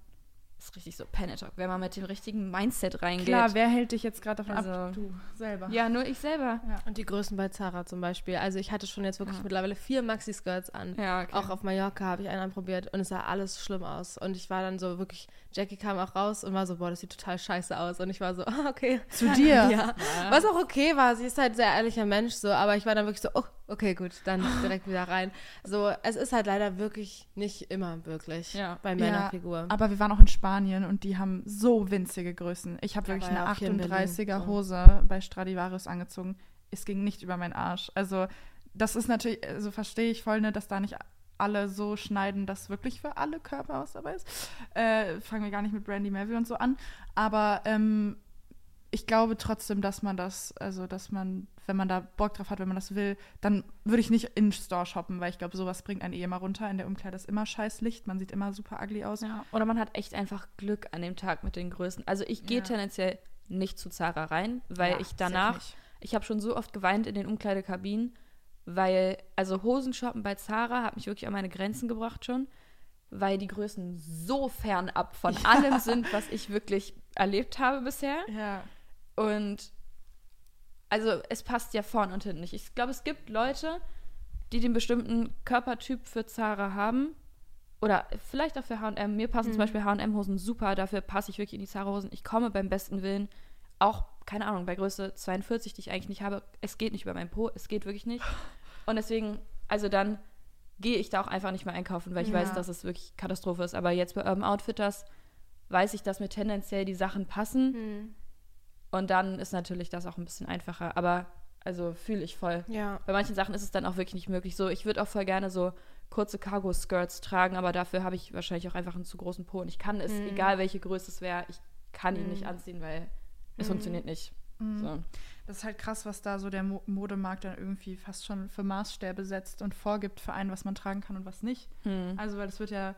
ist richtig so Panatalk, wenn man mit dem richtigen Mindset reingeht. Klar, wer hält dich jetzt gerade davon Also- ab? Du selber. ja, nur ich selber. Und die Größen bei Zara zum Beispiel. Also ich hatte schon jetzt wirklich Ja. mittlerweile vier Maxi-Skirts an. Ja, okay. Auch auf Mallorca habe ich einen anprobiert und es sah alles schlimm aus. Und ich war dann so wirklich, Jackie kam auch raus und war so, boah, das sieht total scheiße aus. Und ich war so, ah, okay. Zu dir? Ja. Was auch okay war, sie ist halt ein sehr ehrlicher Mensch so, aber ich war dann wirklich so, oh, okay, gut, dann direkt wieder rein. So, es ist halt leider wirklich nicht immer wirklich Ja. bei Männerfigur. Aber wir waren auch in Spanien und die haben so winzige Größen. Ich habe Ja, wirklich ja eine auch hier in Berlin, 38er so. Hose bei Stradivarius angezogen. Es ging nicht über meinen Arsch. Also das ist natürlich, also verstehe ich voll, ne, dass da nicht alle so schneiden, dass wirklich für alle Körper was dabei ist. Äh, fangen wir gar nicht mit Brandy Melville und so an. Aber ähm, ich glaube trotzdem, dass man das, also dass man, wenn man da Bock drauf hat, wenn man das will, dann würde ich nicht in Store shoppen, weil ich glaube, sowas bringt einen eh immer runter. In der Umkleide ist immer scheiß Licht, man sieht immer super ugly aus. Ja, oder man hat echt einfach Glück an dem Tag mit den Größen. Also ich gehe Ja. tendenziell nicht zu Zara rein, weil Ja, ich danach, ich habe schon so oft geweint in den Umkleidekabinen, weil, also Hosenshoppen bei Zara hat mich wirklich an meine Grenzen gebracht schon, weil die Größen so fernab von allem sind, was ich wirklich erlebt habe bisher. Ja. Und also es passt ja vorn und hinten nicht. Ich glaube, es gibt Leute, die den bestimmten Körpertyp für Zara haben. Oder vielleicht auch für H&M. Mir passen zum Beispiel H&M-Hosen super. Dafür passe ich wirklich in die Zara-Hosen. Ich komme beim besten Willen auch, keine Ahnung, bei Größe 42, die ich eigentlich nicht habe. Es geht nicht über meinen Po. Es geht wirklich nicht. Und deswegen, also dann gehe ich da auch einfach nicht mehr einkaufen, weil ich Ja. weiß, dass es wirklich Katastrophe ist. Aber jetzt bei Urban Outfitters weiß ich, dass mir tendenziell die Sachen passen. Hm. Und dann ist natürlich das auch ein bisschen einfacher. Aber also fühle ich voll. Ja. Bei manchen Sachen ist es dann auch wirklich nicht möglich. So, ich würde auch voll gerne so kurze Cargo-Skirts tragen, aber dafür habe ich wahrscheinlich auch einfach einen zu großen Po. Und ich kann es, Mhm. egal welche Größe es wäre, ich kann ihn Mhm. nicht anziehen, weil es Mhm. funktioniert nicht. Mhm. So. Das ist halt krass, was da so der Mo Modemarkt dann irgendwie fast schon für Maßstäbe setzt und vorgibt für einen, was man tragen kann und was nicht. Hm. Also, weil das wird ja,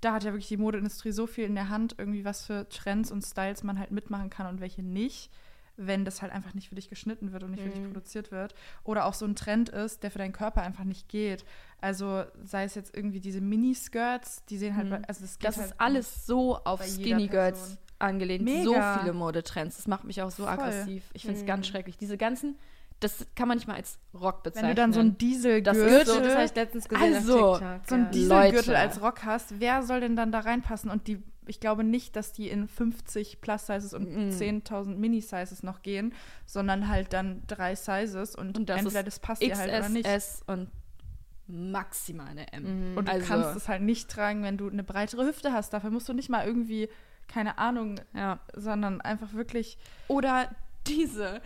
da hat ja wirklich die Modeindustrie so viel in der Hand, irgendwie was für Trends und Styles man halt mitmachen kann und welche nicht, wenn das halt einfach nicht für dich geschnitten wird und nicht für dich Mhm. produziert wird. Oder auch so ein Trend ist, der für deinen Körper einfach nicht geht. Also, sei es jetzt irgendwie diese Miniskirts, die sehen halt, Mhm. bei- also das geht Das halt ist alles so auf Skinny Girls angelehnt. Mega. So viele Modetrends. Das macht mich auch so Voll. aggressiv. Ich finde es Mhm. ganz schrecklich. Diese ganzen, das kann man nicht mal als Rock Wenn bezeichnen. du dann so ein Das Dieselgürtel, Gürtel, so- das habe ich letztens gesehen Also, auf TikTok. so ein ja. Dieselgürtel Leute. als Rock hast, wer soll denn dann da reinpassen? Und die, ich glaube nicht, dass die in 50 Plus-Sizes und Mm. 10.000 Mini-Sizes noch gehen, sondern halt dann drei Sizes und, Und das entweder das passt dir halt oder nicht. XS und maximal eine M. Mhm. Und du also- kannst es halt nicht tragen, wenn du eine breitere Hüfte hast. Dafür musst du nicht mal irgendwie, keine Ahnung, Ja. sondern einfach wirklich. Oder diese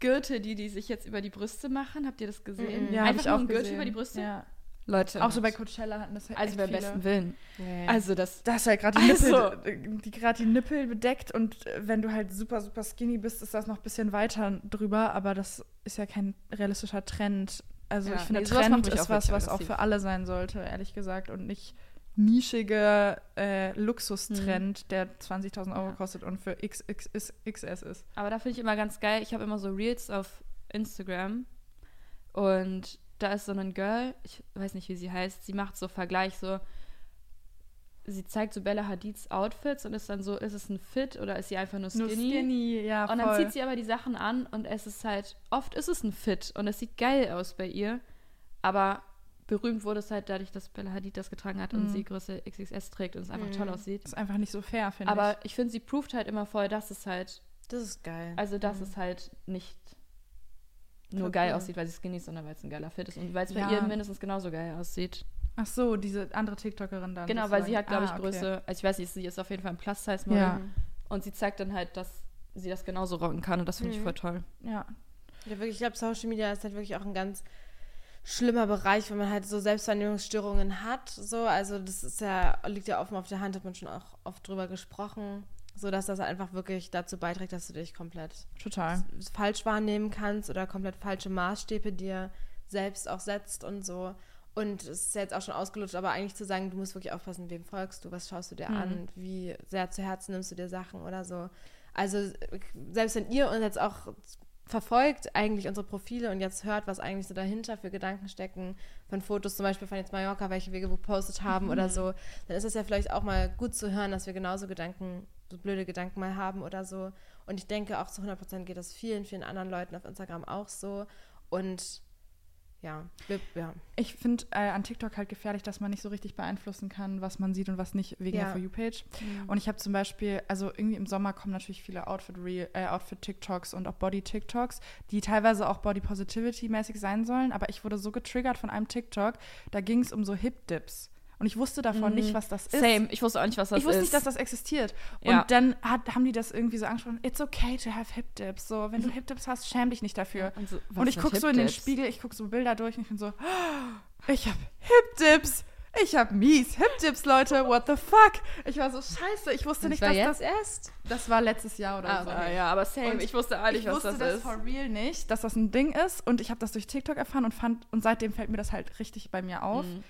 Gürtel, die die sich jetzt über die Brüste machen. Habt ihr das gesehen? Mhm. Ja, Einfach ich nur auch ein Gürtel gesehen. über die Brüste? Ja. Leute. Auch so bei Coachella hatten das halt Also beim besten Willen. Ja. Also das. Da ist halt gerade die, Also- Nippel, die, gerade die Nippel bedeckt und äh, wenn du halt super, super skinny bist, ist das noch ein bisschen weiter drüber, aber das ist ja kein realistischer Trend. Also Ja, ich finde, nee, Trend ist was, was auch für alle sein sollte, ehrlich gesagt, und nicht nischige äh, Luxustrend, der 20.000 Euro Ja. kostet und für XXS XS ist. Aber da finde ich immer ganz geil. Ich habe immer so Reels auf Instagram und da ist so ein Girl, ich weiß nicht, wie sie heißt, sie macht so Vergleich, so sie zeigt so Bella Hadids Outfits und ist dann so, ist es ein Fit oder ist sie einfach nur Nur skinny? skinny, ja, Und dann voll. zieht sie aber die Sachen an und es ist halt, oft ist es ein Fit und es sieht geil aus bei ihr, aber berühmt wurde es halt dadurch, dass Bella Hadid das getragen hat und Mhm. sie Größe XXS trägt und es einfach Mhm. toll aussieht. ist einfach nicht so fair, finde Aber ich. ich finde, sie proved halt immer voll, dass es halt Das ist geil. also, dass Mhm. es halt nicht nur geil aussieht, weil sie skinny ist, sondern weil es ein geiler Fit ist. Und weil es bei Ja. ihr mindestens genauso geil aussieht. Ach so, diese andere TikTokerin dann. genau, weil sie hat, glaube ich, Ah, okay. Größe, also ich weiß nicht, sie ist auf jeden Fall ein Plus-Size-Model. Ja. Und sie zeigt dann halt, dass sie das genauso rocken kann. Und das finde ich Mhm. voll toll. Ja. Ja, wirklich, ich glaube, Social Media ist halt wirklich auch ein ganz schlimmer Bereich, wenn man halt so Selbstwahrnehmungsstörungen hat. So, also das ist ja, liegt ja offen auf der Hand, hat man schon auch oft drüber gesprochen. So dass das einfach wirklich dazu beiträgt, dass du dich komplett Total. falsch wahrnehmen kannst oder komplett falsche Maßstäbe dir selbst auch setzt und so. Und es ist ja jetzt auch schon ausgelutscht, aber eigentlich zu sagen, du musst wirklich aufpassen, wem folgst du, was schaust du dir Mhm. an, wie sehr zu Herzen nimmst du dir Sachen oder so. Also selbst wenn ihr uns jetzt auch verfolgt eigentlich unsere Profile und jetzt hört, was eigentlich so dahinter für Gedanken stecken, von Fotos zum Beispiel von jetzt Mallorca, welche wir gepostet haben Mhm. oder so, dann ist es ja vielleicht auch mal gut zu hören, dass wir genauso Gedanken, so blöde Gedanken mal haben oder so. Und ich denke auch zu 100% geht das vielen, vielen anderen Leuten auf Instagram auch so. Und ja, ja. Ich finde äh, an TikTok halt gefährlich, dass man nicht so richtig beeinflussen kann, was man sieht und was nicht wegen Ja. der For You-Page. Und ich habe zum Beispiel, also irgendwie im Sommer kommen natürlich viele Outfit-Re- äh, Outfit-TikToks und auch Body-TikToks, die teilweise auch Body-Positivity-mäßig sein sollen. Aber ich wurde so getriggert von einem TikTok, da ging es um so Hip-Dips. Und ich wusste davon nicht, was das ist. Same. Ich wusste auch nicht, was das ich wusste ist. nicht, dass das existiert. Ja. Und dann hat, haben die das irgendwie so angesprochen, it's okay to have hip dips. So, wenn du hip dips hast, schäm dich nicht dafür. Und so, was und ich gucke so in den Hip-Dips? Spiegel, ich gucke so Bilder durch und ich bin so, "Oh, ich habe hip dips. Ich habe mies hip dips, Leute. What the fuck? Ich war so scheiße. Ich wusste nicht, dass das erst? das war letztes Jahr oder Ah, so. Ah, ja, aber same. Und ich wusste auch nicht, ich was wusste das, das ist. for real nicht, dass das ein Ding ist. Und ich habe das durch TikTok erfahren und fand, und seitdem fällt mir das halt richtig bei mir auf. Mhm.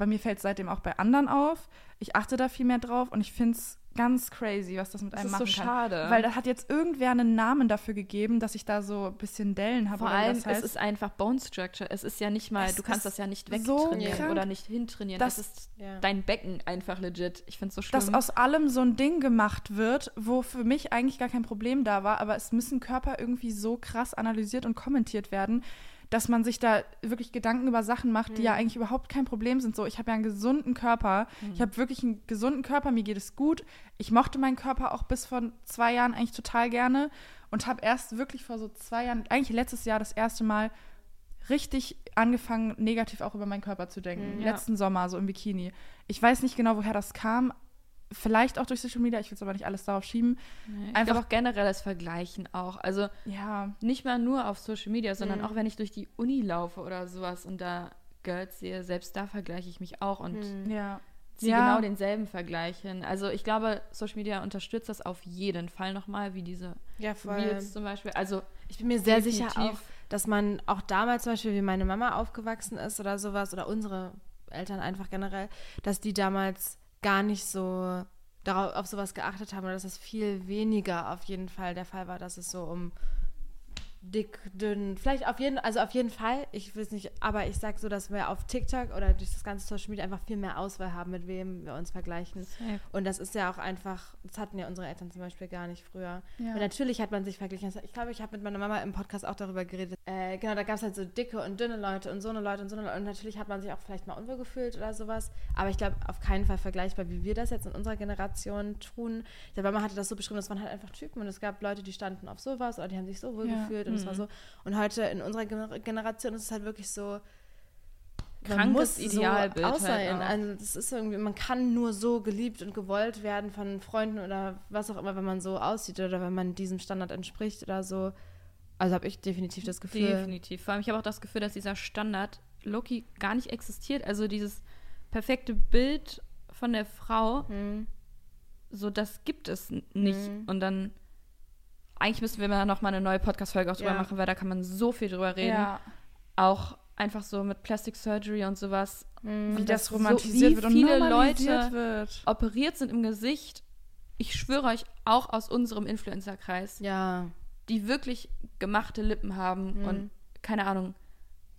Bei mir fällt es seitdem auch bei anderen auf. Ich achte da viel mehr drauf und ich finde es ganz crazy, was das mit Das einem ist so machen kann. schade. Weil da hat jetzt irgendwer einen Namen dafür gegeben, dass ich da so ein bisschen Dellen habe. Vor allem, das heißt. es ist einfach Bone Structure. Es ist ja nicht mal, Es du kannst das ja nicht so wegtrainieren krank. oder nicht hintrainieren. Das- Das ist Ja. dein Becken einfach legit. Ich finde es so schlimm. dass aus allem so ein Ding gemacht wird, wo für mich eigentlich gar kein Problem da war, aber es müssen Körper irgendwie so krass analysiert und kommentiert werden, dass man sich da wirklich Gedanken über Sachen macht, die ja eigentlich überhaupt kein Problem sind. So, ich habe ja einen gesunden Körper, ich habe wirklich einen gesunden Körper, mir geht es gut. Ich mochte meinen Körper auch bis vor zwei Jahren eigentlich total gerne und habe erst wirklich vor so zwei Jahren, eigentlich letztes Jahr das erste Mal richtig angefangen, negativ auch über meinen Körper zu denken. Mhm. Ja. Letzten Sommer, so im Bikini. Ich weiß nicht genau, woher das kam. Vielleicht auch durch Social Media, ich will es aber nicht alles darauf schieben. Nee, einfach- auch generell das Vergleichen auch. Also Ja, nicht mal nur auf Social Media, sondern Mhm. auch wenn ich durch die Uni laufe oder sowas und da Girls sehe, selbst da vergleiche ich mich auch und Mhm. ja. ziehe Ja. genau denselben Vergleich hin. Also ich glaube, Social Media unterstützt das auf jeden Fall nochmal, wie diese Ja, voll. Reels zum Beispiel. Also Ich bin mir sehr sicher auch, dass man auch damals zum Beispiel, wie meine Mama aufgewachsen ist oder sowas, oder unsere Eltern einfach generell, dass die damals gar nicht so darauf, auf sowas geachtet haben oder dass es viel weniger auf jeden Fall der Fall war, dass es so um dick, dünn, vielleicht auf jeden, also auf jeden Fall, ich es nicht, aber ich sag so, dass wir auf TikTok oder durch das ganze Social Media einfach viel mehr Auswahl haben, mit wem wir uns vergleichen. Safe. Und das ist ja auch einfach, das hatten ja unsere Eltern zum Beispiel gar nicht früher. Ja. Und natürlich hat man sich verglichen. Ich glaube, ich habe mit meiner Mama im Podcast auch darüber geredet. Äh, genau, da gab es halt so dicke und dünne Leute und so eine Leute und so eine Leute. Und natürlich hat man sich auch vielleicht mal unwohl gefühlt oder sowas. Aber ich glaube, auf keinen Fall vergleichbar, wie wir das jetzt in unserer Generation tun. Ich glaube, Mama hatte das so beschrieben, das waren halt einfach Typen. Und es gab Leute, die standen auf sowas oder die haben sich so wohl Ja. gefühlt. Und es war so. Und heute in unserer Gener- Generation ist es halt wirklich so, Krankes muss Idealbild so aussehen. halt also das ist irgendwie, man kann nur so geliebt und gewollt werden von Freunden oder was auch immer, wenn man so aussieht oder wenn man diesem Standard entspricht oder so. Also habe ich definitiv das Gefühl. Definitiv. Vor allem, ich habe auch das Gefühl, dass dieser Standard Loki gar nicht existiert. Also dieses perfekte Bild von der Frau, Hm. so das gibt es nicht. Mhm. Und dann, eigentlich müssen wir mal noch mal eine neue Podcast-Folge auch drüber Ja. machen, weil da kann man so viel drüber reden. ja. Auch einfach so mit Plastic Surgery und sowas. Hm. Wie Und das dass so- romantisiert wie wird und viele Leute wird. Operiert sind im Gesicht. Ich schwöre euch, auch aus unserem Influencer-Kreis. Ja. die wirklich gemachte Lippen haben Mhm. und keine Ahnung,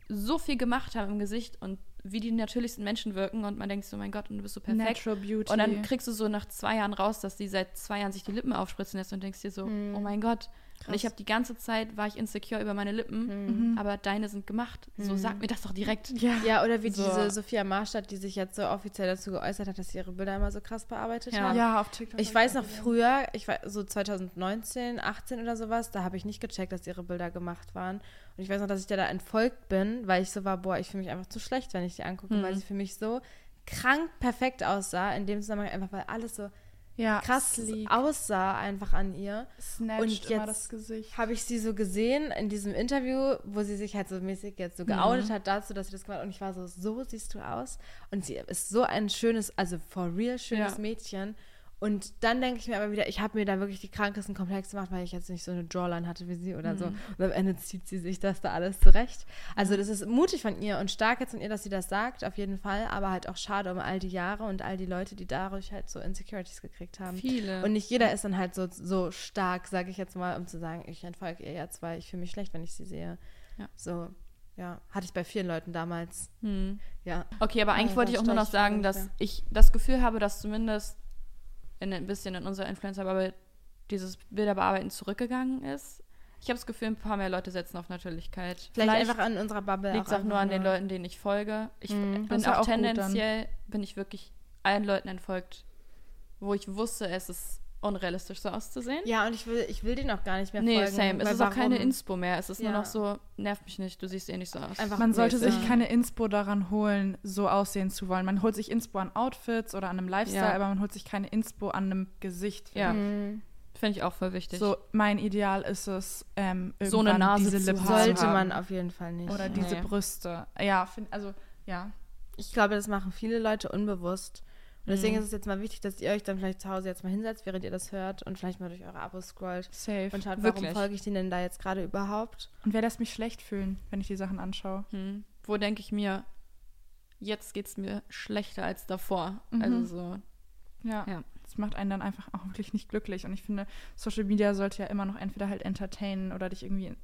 so viel gemacht haben im Gesicht und wie die natürlichsten Menschen wirken und man denkt so, mein Gott, und du bist so perfekt. Natural Beauty. Und dann kriegst du so nach zwei Jahren raus, dass die seit zwei Jahren sich die Lippen aufspritzen lässt und denkst dir so, Mhm. oh mein Gott. Und ich Krass. habe die ganze Zeit, war ich insecure über meine Lippen, Mhm. aber deine sind gemacht. So, Mhm. sag mir das doch direkt. ja. Ja, oder wie So. diese Sophia Marstadt, die sich jetzt so offiziell dazu geäußert hat, dass sie ihre Bilder immer so krass bearbeitet Ja. hat. ja, auf TikTok. Ich weiß noch gesehen. früher, ich war so 2019, 18 oder sowas, da habe ich nicht gecheckt, dass ihre Bilder gemacht waren. Und ich weiß noch, dass ich dir da entfolgt bin, weil ich so war, boah, ich fühle mich einfach zu schlecht, wenn ich die angucke, Mhm. weil sie für mich so krank perfekt aussah, in dem Zusammenhang einfach, weil alles so ja, krass sleek. aussah einfach an ihr. Snatcht Und jetzt das Gesicht. Habe ich sie so gesehen in diesem Interview, wo sie sich halt so mäßig jetzt so geoutet hat dazu, dass sie das gemacht hat. Und ich war so, so siehst du aus. Und sie ist so ein schönes, also for real schönes Ja. Mädchen. Und dann denke ich mir aber wieder, ich habe mir da wirklich die krankesten Komplexe gemacht, weil ich jetzt nicht so eine Jawline hatte wie sie oder so. Mhm. Und am Ende zieht sie sich das da alles zurecht. Also das ist mutig von ihr und stark jetzt von ihr, dass sie das sagt, auf jeden Fall. Aber halt auch schade um all die Jahre und all die Leute, die dadurch halt so Insecurities gekriegt haben. Viele. Und nicht jeder ist dann halt so, so stark, sage ich jetzt mal, um zu sagen, ich entfolge ihr jetzt, weil ich fühle mich schlecht, wenn ich sie sehe. Ja. So, ja, hatte ich bei vielen Leuten damals. Hm. Ja. Okay, aber eigentlich Oh, wollte ich auch nur noch sagen, dass ich das Gefühl habe, dass zumindest in, ein bisschen in unserer Influencer-Bubble dieses Bilderbearbeiten zurückgegangen ist. Ich habe das Gefühl, ein paar mehr Leute setzen auf Natürlichkeit. Vielleicht, einfach an unserer Bubble. liegt es auch nur an den Leuten, denen ich folge. Ich Mhm. Bin auch auch tendenziell, bin ich wirklich allen Leuten entfolgt, wo ich wusste, es ist unrealistisch so auszusehen. Ja, und ich will, ich will denen auch gar nicht mehr nee, folgen. same. Es ist auch keine warum? Inspo mehr. Es ist nur Ja. noch so, nervt mich nicht, du siehst eh nicht so aus. Einfach Man sollte sich ja. keine Inspo daran holen, so aussehen zu wollen. Man holt sich Inspo an Outfits oder an einem Lifestyle, Ja. aber man holt sich keine Inspo an einem Gesicht. finde Ja. ich. Mhm. Finde ich auch voll wichtig. So, mein Ideal ist es, ähm, So eine Nase diese zu Lippen haben. Sollte man auf jeden Fall nicht. Oder Nee. diese Brüste. Ja, find, also, ja. Ich glaube, das machen viele Leute unbewusst. Und deswegen Mhm. ist es jetzt mal wichtig, dass ihr euch dann vielleicht zu Hause jetzt mal hinsetzt, während ihr das hört und vielleicht mal durch eure Abos scrollt Safe. und schaut, warum Wirklich. folge ich denen denn da jetzt gerade überhaupt? Und wer lässt mich schlecht fühlen, wenn ich die Sachen anschaue? Hm. Wo denke ich mir, jetzt geht es mir schlechter als davor. Mhm. Also so. Ja. Ja. Das macht einen dann einfach auch wirklich nicht glücklich. Und ich finde, Social Media sollte ja immer noch entweder halt entertainen oder dich irgendwie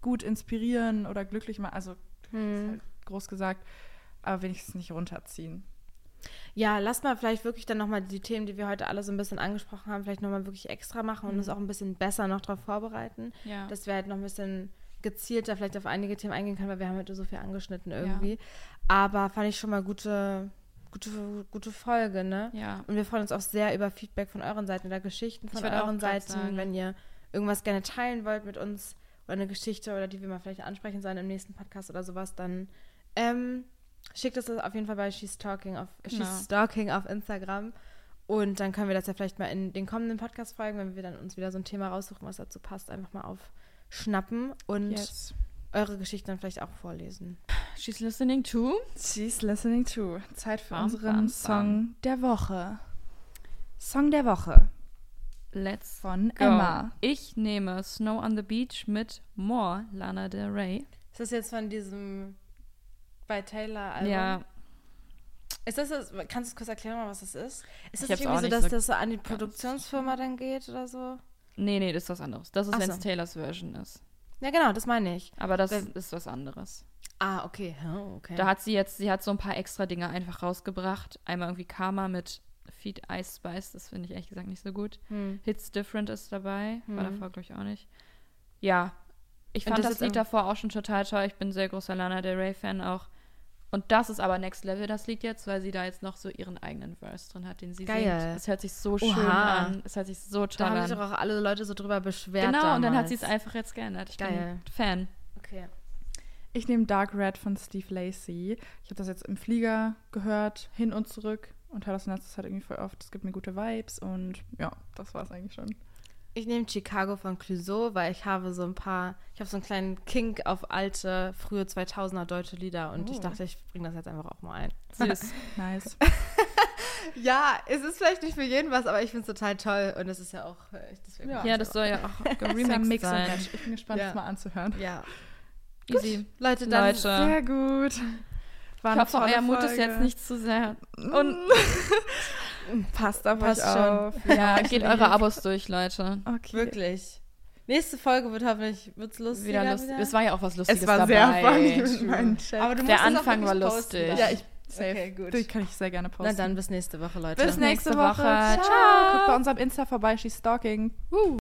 gut inspirieren oder glücklich machen. Also, halt groß gesagt, aber wenigstens nicht runterziehen. Ja, lasst mal vielleicht wirklich dann nochmal die Themen, die wir heute alle so ein bisschen angesprochen haben, vielleicht nochmal wirklich extra machen und Mhm. uns auch ein bisschen besser noch darauf vorbereiten. Ja. dass wir halt noch ein bisschen gezielter vielleicht auf einige Themen eingehen können, weil wir haben heute so viel angeschnitten irgendwie. Aber fand ich schon mal gute, gute, gute Folge, ne? ja. Und wir freuen uns auch sehr über Feedback von euren Seiten oder Geschichten von euren Seiten, sagen. wenn ihr irgendwas gerne teilen wollt mit uns oder eine Geschichte oder die wir mal vielleicht ansprechen sollen im nächsten Podcast oder sowas, dann ähm, schickt es das auf jeden Fall bei She's Talking auf, Genau. She's Stalking auf Instagram. Und dann können wir das ja vielleicht mal in den kommenden Podcast-Folgen, wenn wir dann uns wieder so ein Thema raussuchen, was dazu passt, einfach mal aufschnappen und Yes. eure Geschichten dann vielleicht auch vorlesen. She's listening to. She's listening to. Zeit für Bam, unseren bam, Song der Woche. Song der Woche Let's von go. Emma. Ich nehme Snow on the Beach mit More, Lana Del Rey. Ist das jetzt von diesem bei Taylor Album? Ja, Ist das, das kannst du kurz erklären, was das ist? Ist Ich das auch irgendwie so, dass so das so an die Produktionsfirma dann geht oder so? nee, nee, das ist was anderes. Das ist, wenn so. es Taylors Version ist. Ja, genau, das meine ich. Aber das Wenn- ist was anderes. Ah, okay. Oh, okay. Da hat sie jetzt, sie hat so ein paar extra Dinge einfach rausgebracht. Einmal irgendwie Karma mit Feed Ice Spice, das finde ich ehrlich gesagt nicht so gut. hm. Hits Different ist dabei, war Hm. davor glaube ich auch nicht. Ja, ich fand das das, Lied davor auch schon total toll. Ich bin ein sehr großer Lana Del Rey Fan auch. Und das ist aber Next Level, das Lied jetzt, weil sie da jetzt noch so ihren eigenen Verse drin hat, den sie Geil. singt. Es hört sich so schön Oha. an. Es hört sich so toll da haben sich an. doch auch alle Leute so drüber beschwert. Genau, und dann hat sie es damals. einfach jetzt geändert. Ich Geil. bin Fan. Okay. Ich nehme Dark Red von Steve Lacey. Ich habe das jetzt im Flieger gehört, hin und zurück und höre das in letzter Zeit irgendwie voll oft. Es gibt mir gute Vibes und ja, das war es eigentlich schon. Ich nehme Chicago von Clouseau, weil ich habe so ein paar, ich habe so einen kleinen Kink auf alte, frühe 2000er deutsche Lieder und ich Oh. dachte, ich bringe das jetzt einfach auch mal ein. Süß. Nice. Ja, es ist vielleicht nicht für jeden was, aber ich finde es total toll und es ist ja auch, äh, deswegen Ja. ja, das soll ja auch ja geremixed sein. Match. Ich bin gespannt, Ja. das mal anzuhören. Ja. Easy. Leute, dann Leute. Sehr gut. War Ich hoffe, euer Mut ist jetzt nicht zu sehr. Und passt auf Passt euch schon. auf. Ja, geht eure Abos durch, Leute. Okay. Wirklich. Nächste Folge wird hoffentlich wird's lustiger. Wieder lustig. Es war ja auch was Lustiges Es war dabei. sehr funny mit Chat. Aber du Der Anfang war posten lustig. dann. ja, ich safe. Okay, gut. Die kann ich sehr gerne posten. Na dann bis nächste Woche, Leute. Bis nächste, nächste Woche. Woche. Ciao. Ciao. Guckt bei unserem Insta vorbei. She's stalking. Uh.